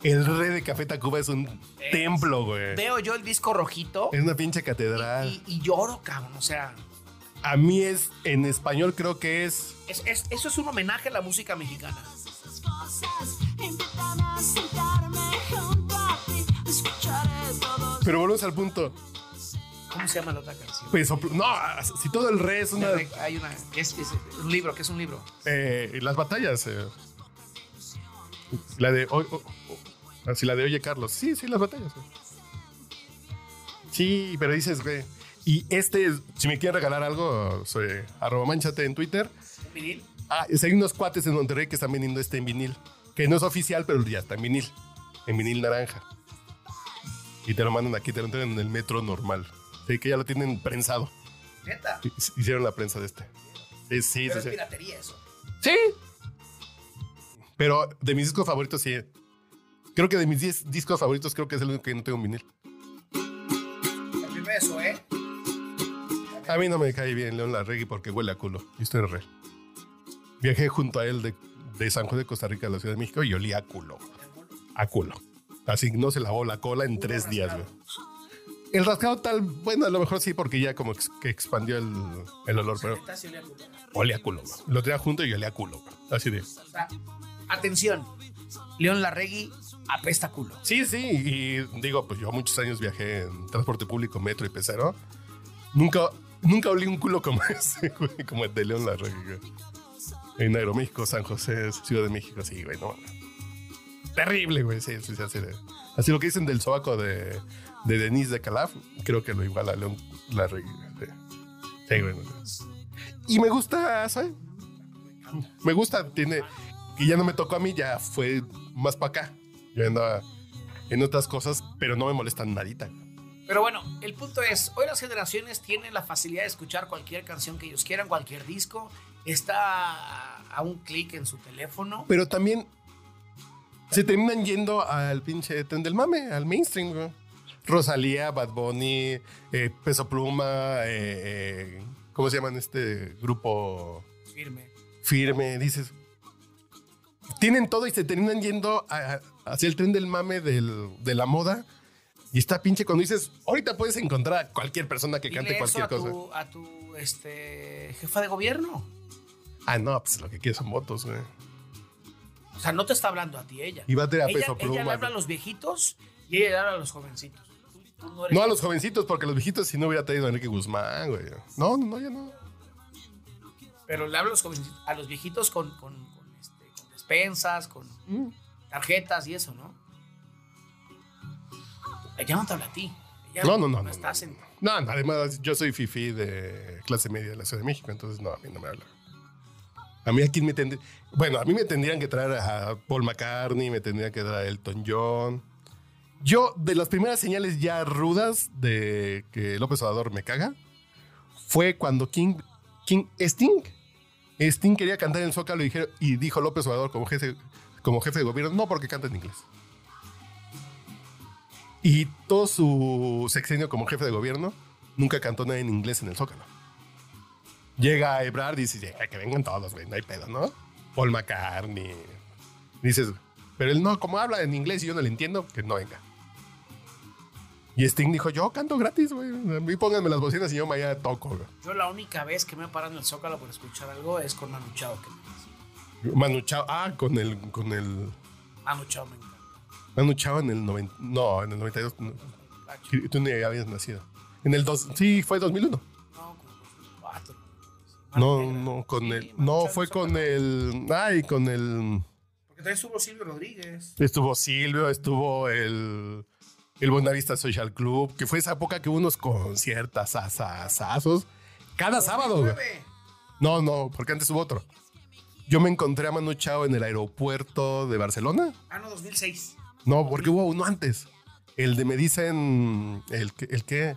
El rey de Café Tacuba es un templo, güey. Veo yo el disco rojito Es una pinche catedral. y, y lloro, cabrón. O sea, A mí es, en español creo que es es- es- eso es un homenaje a la música mexicana. Pero volvemos al punto. ¿Cómo se llama la otra canción? Pl- no, si todo el re es una. Hay una. Es, es un libro, que es un libro. eh, las batallas. eh. La de. hoy- oh, oh, así la de Oye Carlos. Sí, sí, las batallas. güey. Sí, pero dices, güey. Y este, si me quieren regalar algo, soy arroba manchate en Twitter. ¿Un vinil? Ah, hay unos cuates en Monterrey que están vendiendo este en vinil. Que no es oficial, pero ya está en vinil. En vinil naranja. Y te lo mandan aquí, te lo entregan en el metro normal. Sí, que ya lo tienen prensado. Neta. Hicieron la prensa de este. Sí, sí, Pero sí. es sí. piratería eso. Sí. Pero de mis discos favoritos, sí. Creo que de mis 10 discos favoritos, creo que es el único que no tengo en vinil. El beso, ¿eh? A mí no me cae bien León Larregui porque huele a culo. Y estoy re. Viajé junto a él de, de San Juan de Costa Rica a la Ciudad de México y olía a culo. A culo. Así no se lavó la cola en tres días, güey. El rascado tal, bueno, a lo mejor sí, porque ya como que expandió el, el olor, pero olía a culo. olía a culo. güey. Lo traía junto y olía a culo. güey. Así de. O sea, atención. León Larregui apesta culo. Sí, sí, y digo, pues yo muchos años viajé en transporte público, metro y pecero. Nunca, nunca olí un culo como ese, güey, como el de León güey. En Aeroméxico, San José, Ciudad de México, sí, güey, no. Terrible, güey, sí, sí, sí, así de. Así lo que dicen del sobaco de, de Denise de Calaf, creo que lo iguala a León güey, Sí, sí güey. no. Y me gusta, ¿sabes? Me gusta, tiene. Y ya no me tocó a mí, ya fue más para acá. Yo andaba en otras cosas, pero no me molestan nadita. Pero bueno, el punto es, hoy las generaciones tienen la facilidad de escuchar cualquier canción que ellos quieran, cualquier disco. Está a un clic en su teléfono. Pero también se terminan yendo al pinche tren del mame, al mainstream, güey. Rosalía, Bad Bunny, eh, Peso Pluma, eh, eh, ¿cómo se llaman este grupo Firme. firme? Dices, tienen todo y se terminan yendo a- hacia el tren del mame del- de la moda. Y está pinche cuando dices, ahorita puedes encontrar a cualquier persona que Dile cante eso cualquier a cosa. tu, a tu este, jefa de gobierno. Ah, no, pues lo que quieres son votos, güey. O sea, no te está hablando a ti ella. Y va a tener a ella, Peso ella le Pluma. habla a los viejitos y ella le habla a los jovencitos. Tú- tú no a los jovencitos, porque los viejitos si no hubiera traído a Enrique Guzmán, güey. No, no, no, ya no. Pero le habla a los jovencitos, a los viejitos con, con, este, con despensas, con Mm. tarjetas y eso, ¿no? Ella no te habla a ti. Ella No, no, no, no, estás en- No, además yo soy fifi de clase media de la Ciudad de México, entonces no, a mí no me habla. A mí aquí me tendrían... Bueno, a mí me tendrían que traer a Paul McCartney, me tendrían que traer a Elton John. Yo, de las primeras señales ya rudas de que López Obrador me caga, fue cuando King, King Sting, Sting quería cantar en el Zócalo y, dijo López Obrador como jefe, como jefe de gobierno, no porque canta en inglés. Y todo su sexenio como jefe de gobierno, nunca cantó nada en inglés en el Zócalo. Llega Ebrard y dice, "Ya, que vengan todos, güey, no hay pedo, ¿no? Paul McCartney. Dices, pero él no, como habla en inglés y yo no le entiendo, que no venga. Y Sting dijo, yo canto gratis, güey. A mí pónganme las bocinas y yo mañana toco, güey. Yo la única vez que me he parado en el Zócalo por escuchar algo es con Manu Chao. Que Manu Chao, ah, con el, con el, Manu Chao me encanta. Manu Chao en el 90, no, en el 92. no. Y Tú ni habías nacido. En el 2, sí, fue 2001. Cuatro. No, no, con el, no, fue con el, ay, con el, Porque también estuvo Silvio Rodríguez. estuvo Silvio, estuvo el, el Buenavista Social Club, que fue esa época que hubo unos conciertos asazos cada sábado, güey. 2009. No, no, porque antes hubo otro. Yo me encontré a Manu Chao en el aeropuerto de Barcelona. Ah, no, 2006. No, porque hubo uno antes. El de me dicen, el que, el que,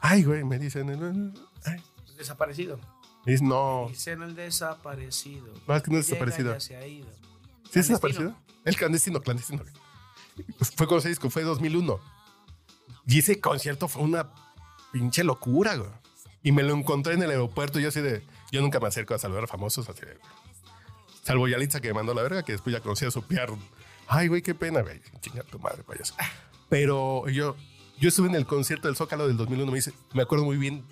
ay, güey, me dicen, el, ay, Desaparecido. es no, Dicen el desaparecido. No, es que no es Llega, desaparecido. ya se ha ido. ¿Sí es desaparecido? El clandestino, clandestino. Fue con ese disco, fue 2001. Y ese concierto fue una pinche locura, güey. Y me lo encontré en el aeropuerto. y Yo así de. Yo nunca me acerco a saludar a famosos. Así de, salvo Yalitza que me mandó la verga, que después ya conocí a su PR. Ay, güey, qué pena, güey. Chinga tu madre, payaso. Pero yo, yo estuve en el concierto del Zócalo del 2001. Me dice, me acuerdo muy bien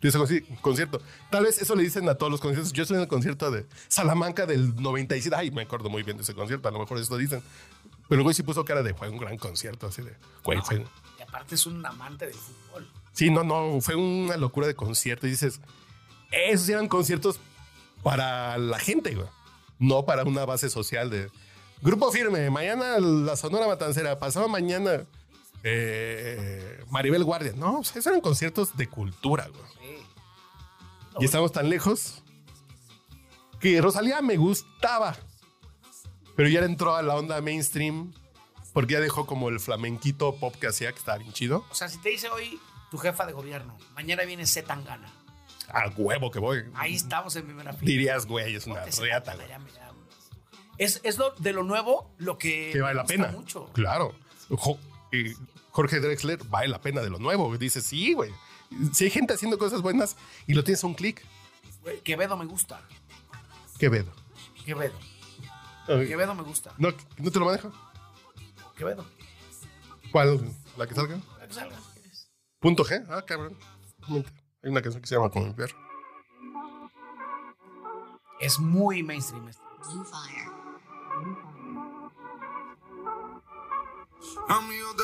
de ese conci- concierto. Tal vez eso le dicen a todos los conciertos. Yo estuve en el concierto de Salamanca del 97. Ay, me acuerdo muy bien de ese concierto. A lo mejor eso dicen. Pero el güey sí puso cara de, fue un gran concierto. Así de, güey, fue. Y aparte es un amante del fútbol. Sí, no, no, fue una locura de concierto. Y dices, esos eran conciertos para la gente, güey. No para una base social de grupo firme. Mañana la Sonora Matancera, pasado mañana eh, Maribel Guardia. No, o sea, esos eran conciertos de cultura, güey. Y estamos tan lejos que Rosalía me gustaba. Pero ya entró a la onda mainstream porque ya dejó como el flamenquito pop que hacía, que estaba bien chido. O sea, si te dice hoy tu jefa de gobierno, mañana viene Z Tangana. A huevo que voy. Ahí estamos en primera fila. Dirías, güey, es una reata, Zetangana, Es, es lo, de lo nuevo lo que, Que vale la pena. mucho. Claro. Jo- eh, Jorge Drexler vale la pena de lo nuevo. Dice, sí, güey. Si hay gente haciendo cosas buenas y lo tienes a un clic, Quevedo me gusta. Quevedo. Quevedo. Quevedo me gusta. ¿No, ¿No te lo manejo? Quevedo. ¿Cuál? ¿La que salga? La que salga, si quieres. Punto G. Ah, cabrón. Hay una canción que se llama Como mi perro. Es muy mainstream. Amigos la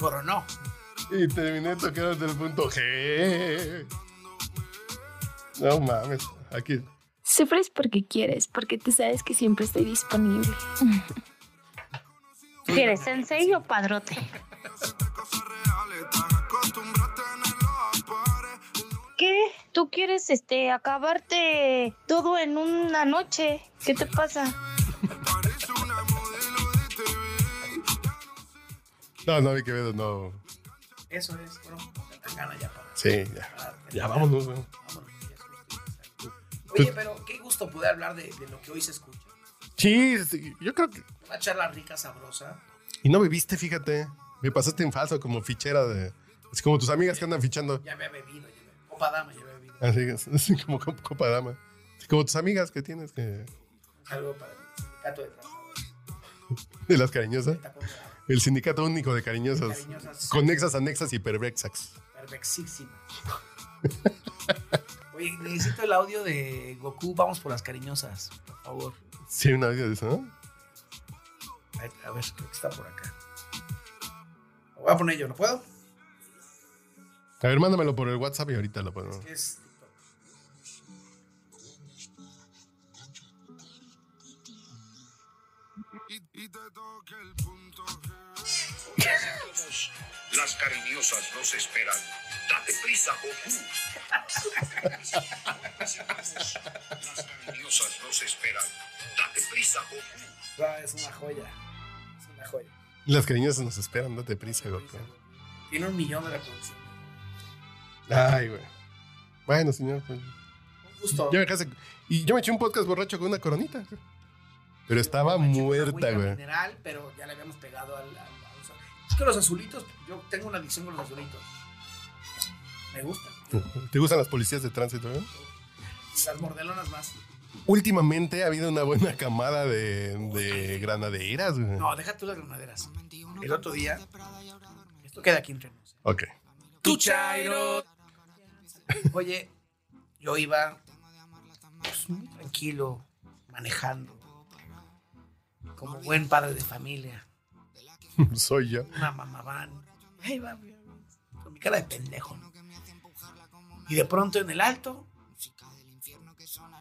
coronó. Y terminé tocando del punto G. No mames. Aquí. Sufres porque quieres, porque tú sabes que siempre estoy disponible. ¿Quieres sensei o padrote? ¿Qué? ¿Tú quieres este acabarte todo en una noche? ¿Qué te pasa? No, no, vi Quevedo, no. Eso es. Bueno, Tangana ya para. Sí, ya. Ya vámonos, güey. Oye, pero qué gusto poder hablar de, de lo que hoy se escucha. Sí, yo creo que. Una charla rica, sabrosa. Y no bebiste, fíjate. Me pasaste en falso como fichera de. Es como tus amigas que andan fichando. Ya me había bebido, ya me... Copa dama, ya me había bebido. Así, es, así como copa, dama. Como tus amigas que tienes que. Algo para el sindicato de trabajadores. De las cariñosas. El sindicato único de cariñosas. Cariñosas. Conexas, anexas y pervexas. Perfectísima. Oye, necesito el audio de Goku. Vamos por las cariñosas, por favor. Sí, un audio de eso, ¿no? Ay, A ver, creo que está por acá. Lo voy a poner yo, ¿lo puedo? A ver, mándamelo por el WhatsApp y ahorita lo ponemos. Es Las cariñosas nos esperan. Date prisa, Goku. Las cariñosas nos esperan. Date prisa, Goku. Ah, es una joya. Es una joya. Las cariñosas nos esperan, date prisa, Goku. Tiene un millón de reproducciones. Ay, güey. Bueno, señor. pues, gusto. Ya me Y yo me eché un podcast borracho con una coronita. Pero estaba muerta, güey. mineral, pero ya le habíamos pegado al. al- al- es que los azulitos, yo tengo una adicción con los azulitos. Me gustan. ¿Te gustan las policías de tránsito, güey? Las mordelonas más. Últimamente ha habido una buena camada de, de granaderas, güey. No, deja tú las granaderas. El otro día. Esto queda aquí entre nosotros. Ok. Tu chairo. Oye, yo iba pues, muy tranquilo, manejando. Como buen padre de familia. Soy yo. Una mamá van. Ahí va, con mi cara de pendejo. ¿no? Y de pronto en el alto.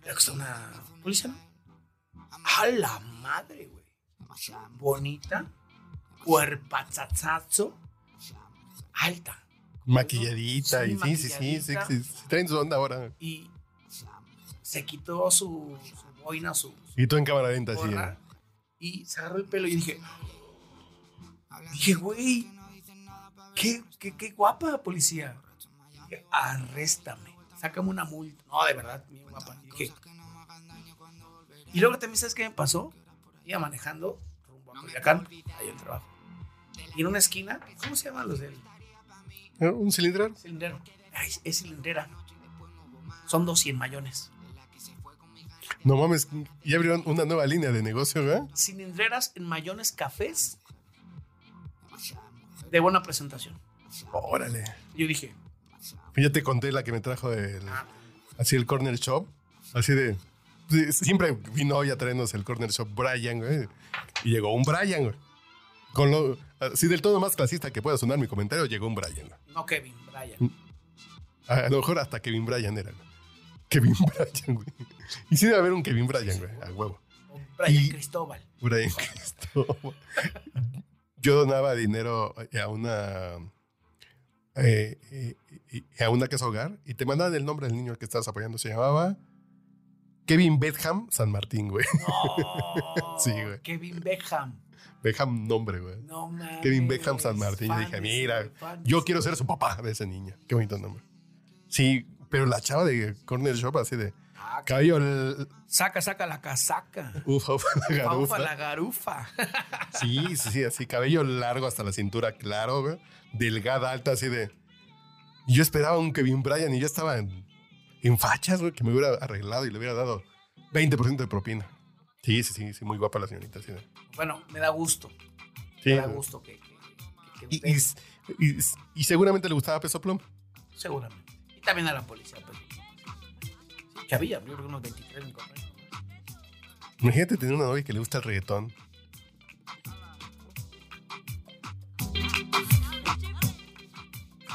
Veo que está una policía. ¿no? A la madre, güey. Bonita. Cuerpazazazo. Alta. Maquilladita. Sí, y sí, sí, sí, sí, sí, sí, Traen su onda ahora. Y se quitó su, boina, su, Y tú en cámara lenta, así. Y se agarró el pelo y dije, dije, güey, qué, qué, qué guapa policía. Dije, arréstame, sácame una multa. No, de verdad, bien guapa. Y dije, y luego también, ¿sabes qué me pasó? Iba manejando rumbo a Culiacán, ahí el trabajo. Y en una esquina, ¿cómo se llaman los del ¿Eh? ¿Un cilindrero? Cilindrero. Ay, es cilindrera. Son 200 mayones. No mames, ya abrieron una nueva línea de negocio, ¿verdad? Cilindreras en mayones cafés. De buena presentación. Órale. Yo dije, Ya te conté la que me trajo el, así el corner shop. Así de. Siempre vino hoy a traernos el corner shop Brian, güey. Y llegó un Brian, güey. Con lo, así del todo más clasista que pueda sonar mi comentario, llegó un Brian. güey. no Kevin, Brian. A, lo mejor hasta Kevin Bryan era, güey. Kevin Bryan, güey. Y sí debe haber un Kevin Bryan, güey, a huevo. Brian Y- Cristóbal. Brian Cristóbal. Yo donaba dinero a una eh, eh, eh, a una casa hogar y te mandaban el nombre del niño que estabas apoyando. Se llamaba Kevin Betham San Martín, güey. sí, güey. Kevin Beckham. Beckham nombre, güey. No mames. Kevin Beckham San Martín. Yo dije, mira, yo quiero ser su papá de ese niño. Qué bonito nombre. Sí, pero la chava de Corner Shop así de cabello el- Saca, saca la casaca. ufa, ufa, la garufa. la garufa. Sí, sí, sí, así, cabello largo hasta la cintura, claro, güey. Delgada, alta, así de. Yo esperaba un Kevin Bryan y yo estaba en, en fachas, güey, que me hubiera arreglado y le hubiera dado 20% de propina. Sí, sí, sí, sí, muy guapa la señorita, sí. Bueno, me da gusto. Sí, me da güey. gusto que, que- que- que Y, y- y- y seguramente le gustaba Peso Plum. Seguramente. Y también a la policía. Pero... Sí, chavilla, yo creo que unos 23 me compré. Imagínate tener una novia que le gusta el reggaetón.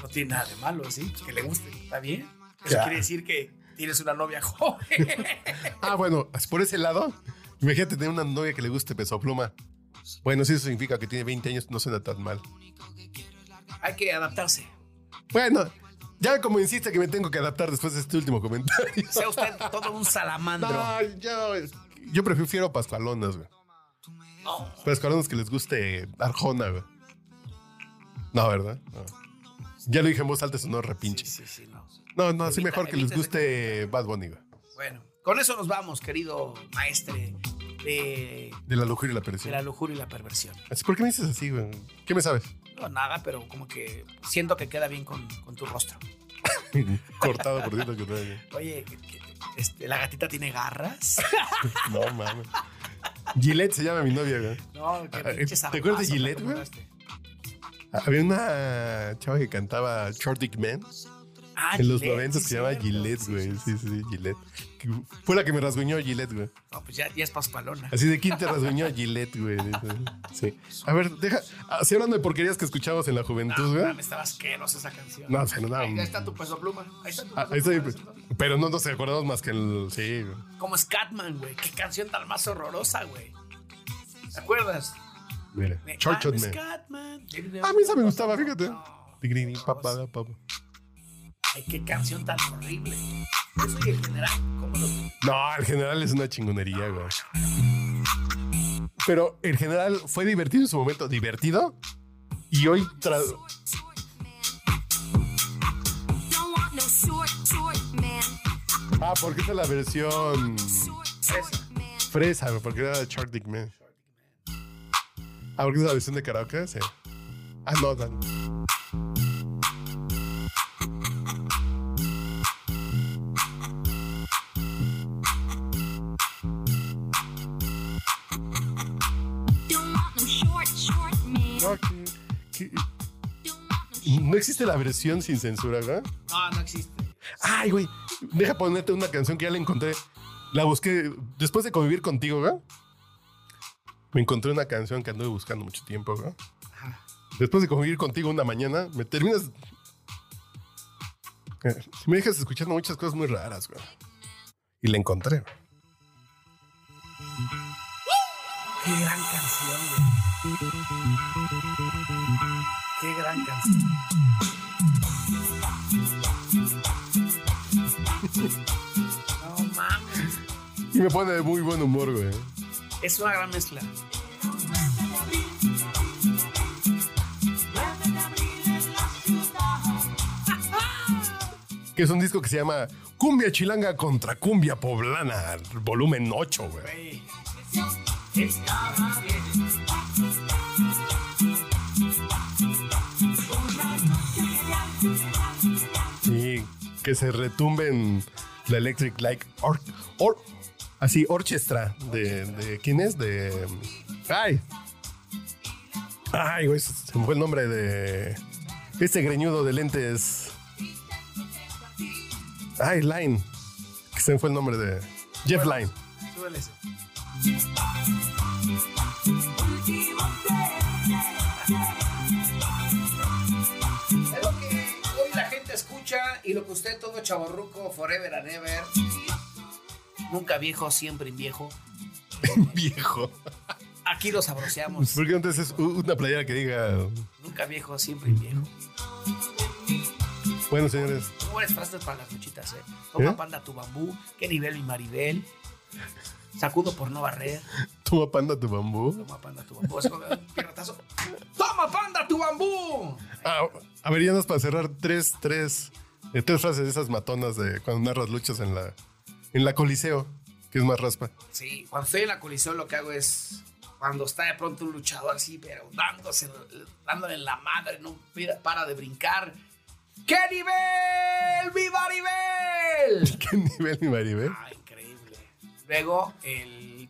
No tiene nada de malo, ¿sí? Que le guste. ¿Está bien? Eso Ya. quiere decir que tienes una novia joven. Ah, bueno, por ese lado, imagínate tener una novia que le guste Peso Pluma. Bueno, si eso significa que tiene 20 años, no suena tan mal. Hay que adaptarse. Bueno, ya como insiste que me tengo que adaptar después de este último comentario. Sea usted todo un salamandro. No, yo, yo prefiero pascualonas, güey. Pascualonas que les guste Arjona, güey. No, ¿verdad? No. Ya lo dije en voz alta, eso no repinche. Sí, sí, no. No, no, así mejor que les guste Bad Bunny, güey. Bueno, con eso nos vamos, querido maestre de, De la lujuria y la de perdición. la lujuria y la perversión. ¿Por qué me dices así, güey? ¿Qué me sabes? No, nada, pero como que siento que queda bien con, con tu rostro. Cortado por dentro que traigo. Oye, este, ¿la gatita tiene garras? No, mames. Gillette se llama mi novia, güey. No, que Ah, pinche ¿Te acuerdas de Gillette, ¿te güey? Había una chava que cantaba Short Dick Man. Ah, en los Gillette, 90 sí, se llamaba. Gillette, güey. Sí, sí, sí, Gillette. Fue la que me rasguñó Gillette, güey. No, pues ya, ya es paspalona. Así de quién te rasguñó Gillette, güey. Sí. A ver, deja. Así hablando de porquerías que escuchábamos en la juventud, No, güey. me estaba asquerosa esa canción. No, se nos da Ahí está tu peso pluma. Ahí está tu Ah, peso ahí pluma. estoy- pero no nos acordamos más que el. Sí, güey. Como Scatman, güey. Qué canción tan más horrorosa, güey. ¿Te acuerdas? Mira, Man. Scatman. A mí esa me gustaba, fíjate. Tigrini, papá, papá. Ay, qué canción tan horrible. Eso y en general, ¿cómo lo No, el general es una chingonería, güey. Pero el general fue divertido en su momento, divertido. Y hoy tra- Ah, porque esta es la versión fresa, güey, porque era Shark Dick Man. Ah, porque es la versión de karaoke, sí. Ah, no, no. Existe la versión sin censura, ¿verdad? No, no existe. Ay, güey, deja ponerte una canción que ya la encontré. La busqué después de convivir contigo, ¿verdad? Me encontré una canción que anduve buscando mucho tiempo, ¿verdad? Después de convivir contigo una mañana, me terminas. Eh, Me dejas escuchando muchas cosas muy raras, güey. Y la encontré, güey. Qué gran canción, güey. Qué gran canción. No mames. Y me pone de muy buen humor, güey. Es una gran mezcla. Que es un disco que se llama Cumbia Chilanga contra Cumbia Poblana, volumen 8, güey. Que se retumben la Electric Light or, or- así orchestra de, de quién es de ay. Ay güey se me fue el nombre de este greñudo de lentes. Ay Line que se me fue el nombre de Jeff Line y lo que usted todo chaborruco, forever and ever. Nunca viejo, siempre viejo. viejo Aquí lo sabroseamos. ¿por qué entonces es una playera que diga Nunca viejo, siempre viejo. bueno señores Muy buenas frases para las muchitas, ¿eh? Toma ¿Eh? panda tu bambú. ¿Qué nivel mi Maribel? Sacudo por no barrer. toma panda tu bambú Toma panda tu bambú. Pierrotazo. ¡Toma panda tu bambú! Ah, a ver, ya nos para cerrar tres, tres, eh, tres frases de esas matonas de cuando narras luchas en la, en la Coliseo, que es más raspa. Sí, cuando estoy en la colisión lo que hago es cuando está de pronto un luchador así, pero dándose, dándole en la madre, no para de brincar. ¡Qué nivel! ¡Viva nivel! ¿Qué nivel, mi Maribel? Ah, increíble. Luego el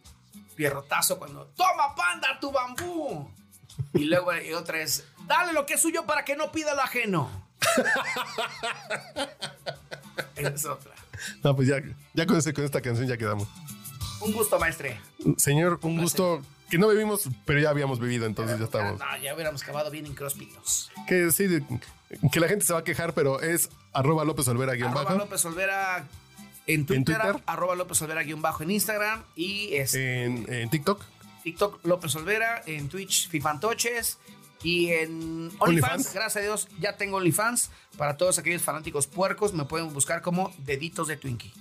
pierrotazo cuando ¡Toma panda tu bambú! Y luego y otra es ¡Dale lo que es suyo para que no pida lo ajeno! Es otra. No, pues ya, ya con, ese- con esta canción ya quedamos. Un gusto, maestre. Señor, un gusto que no bebimos, pero ya habíamos bebido, entonces ya estamos. No, ya hubiéramos acabado bien incróspitos. Que sí, que la gente se va a quejar, pero es arroba López Olvera guion Arroba bajo. López Olvera en Twitter, Twitter? arroba López Olvera guion bajo en Instagram y este, En, en TikTok. TikTok López Olvera, en Twitch Fifantoches y en OnlyFans. Gracias a Dios ya tengo OnlyFans. Para todos aquellos fanáticos puercos me pueden buscar como Deditos de Twinkie.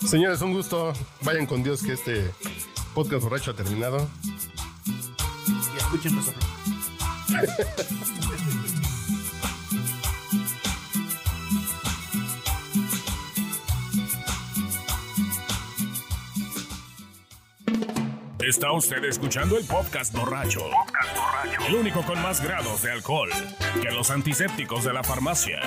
Señores, un gusto. Vayan con Dios que este podcast borracho ha terminado. Y escuchen nuestro Está usted escuchando el podcast borracho. El único con más grados de alcohol que los antisépticos de la farmacia.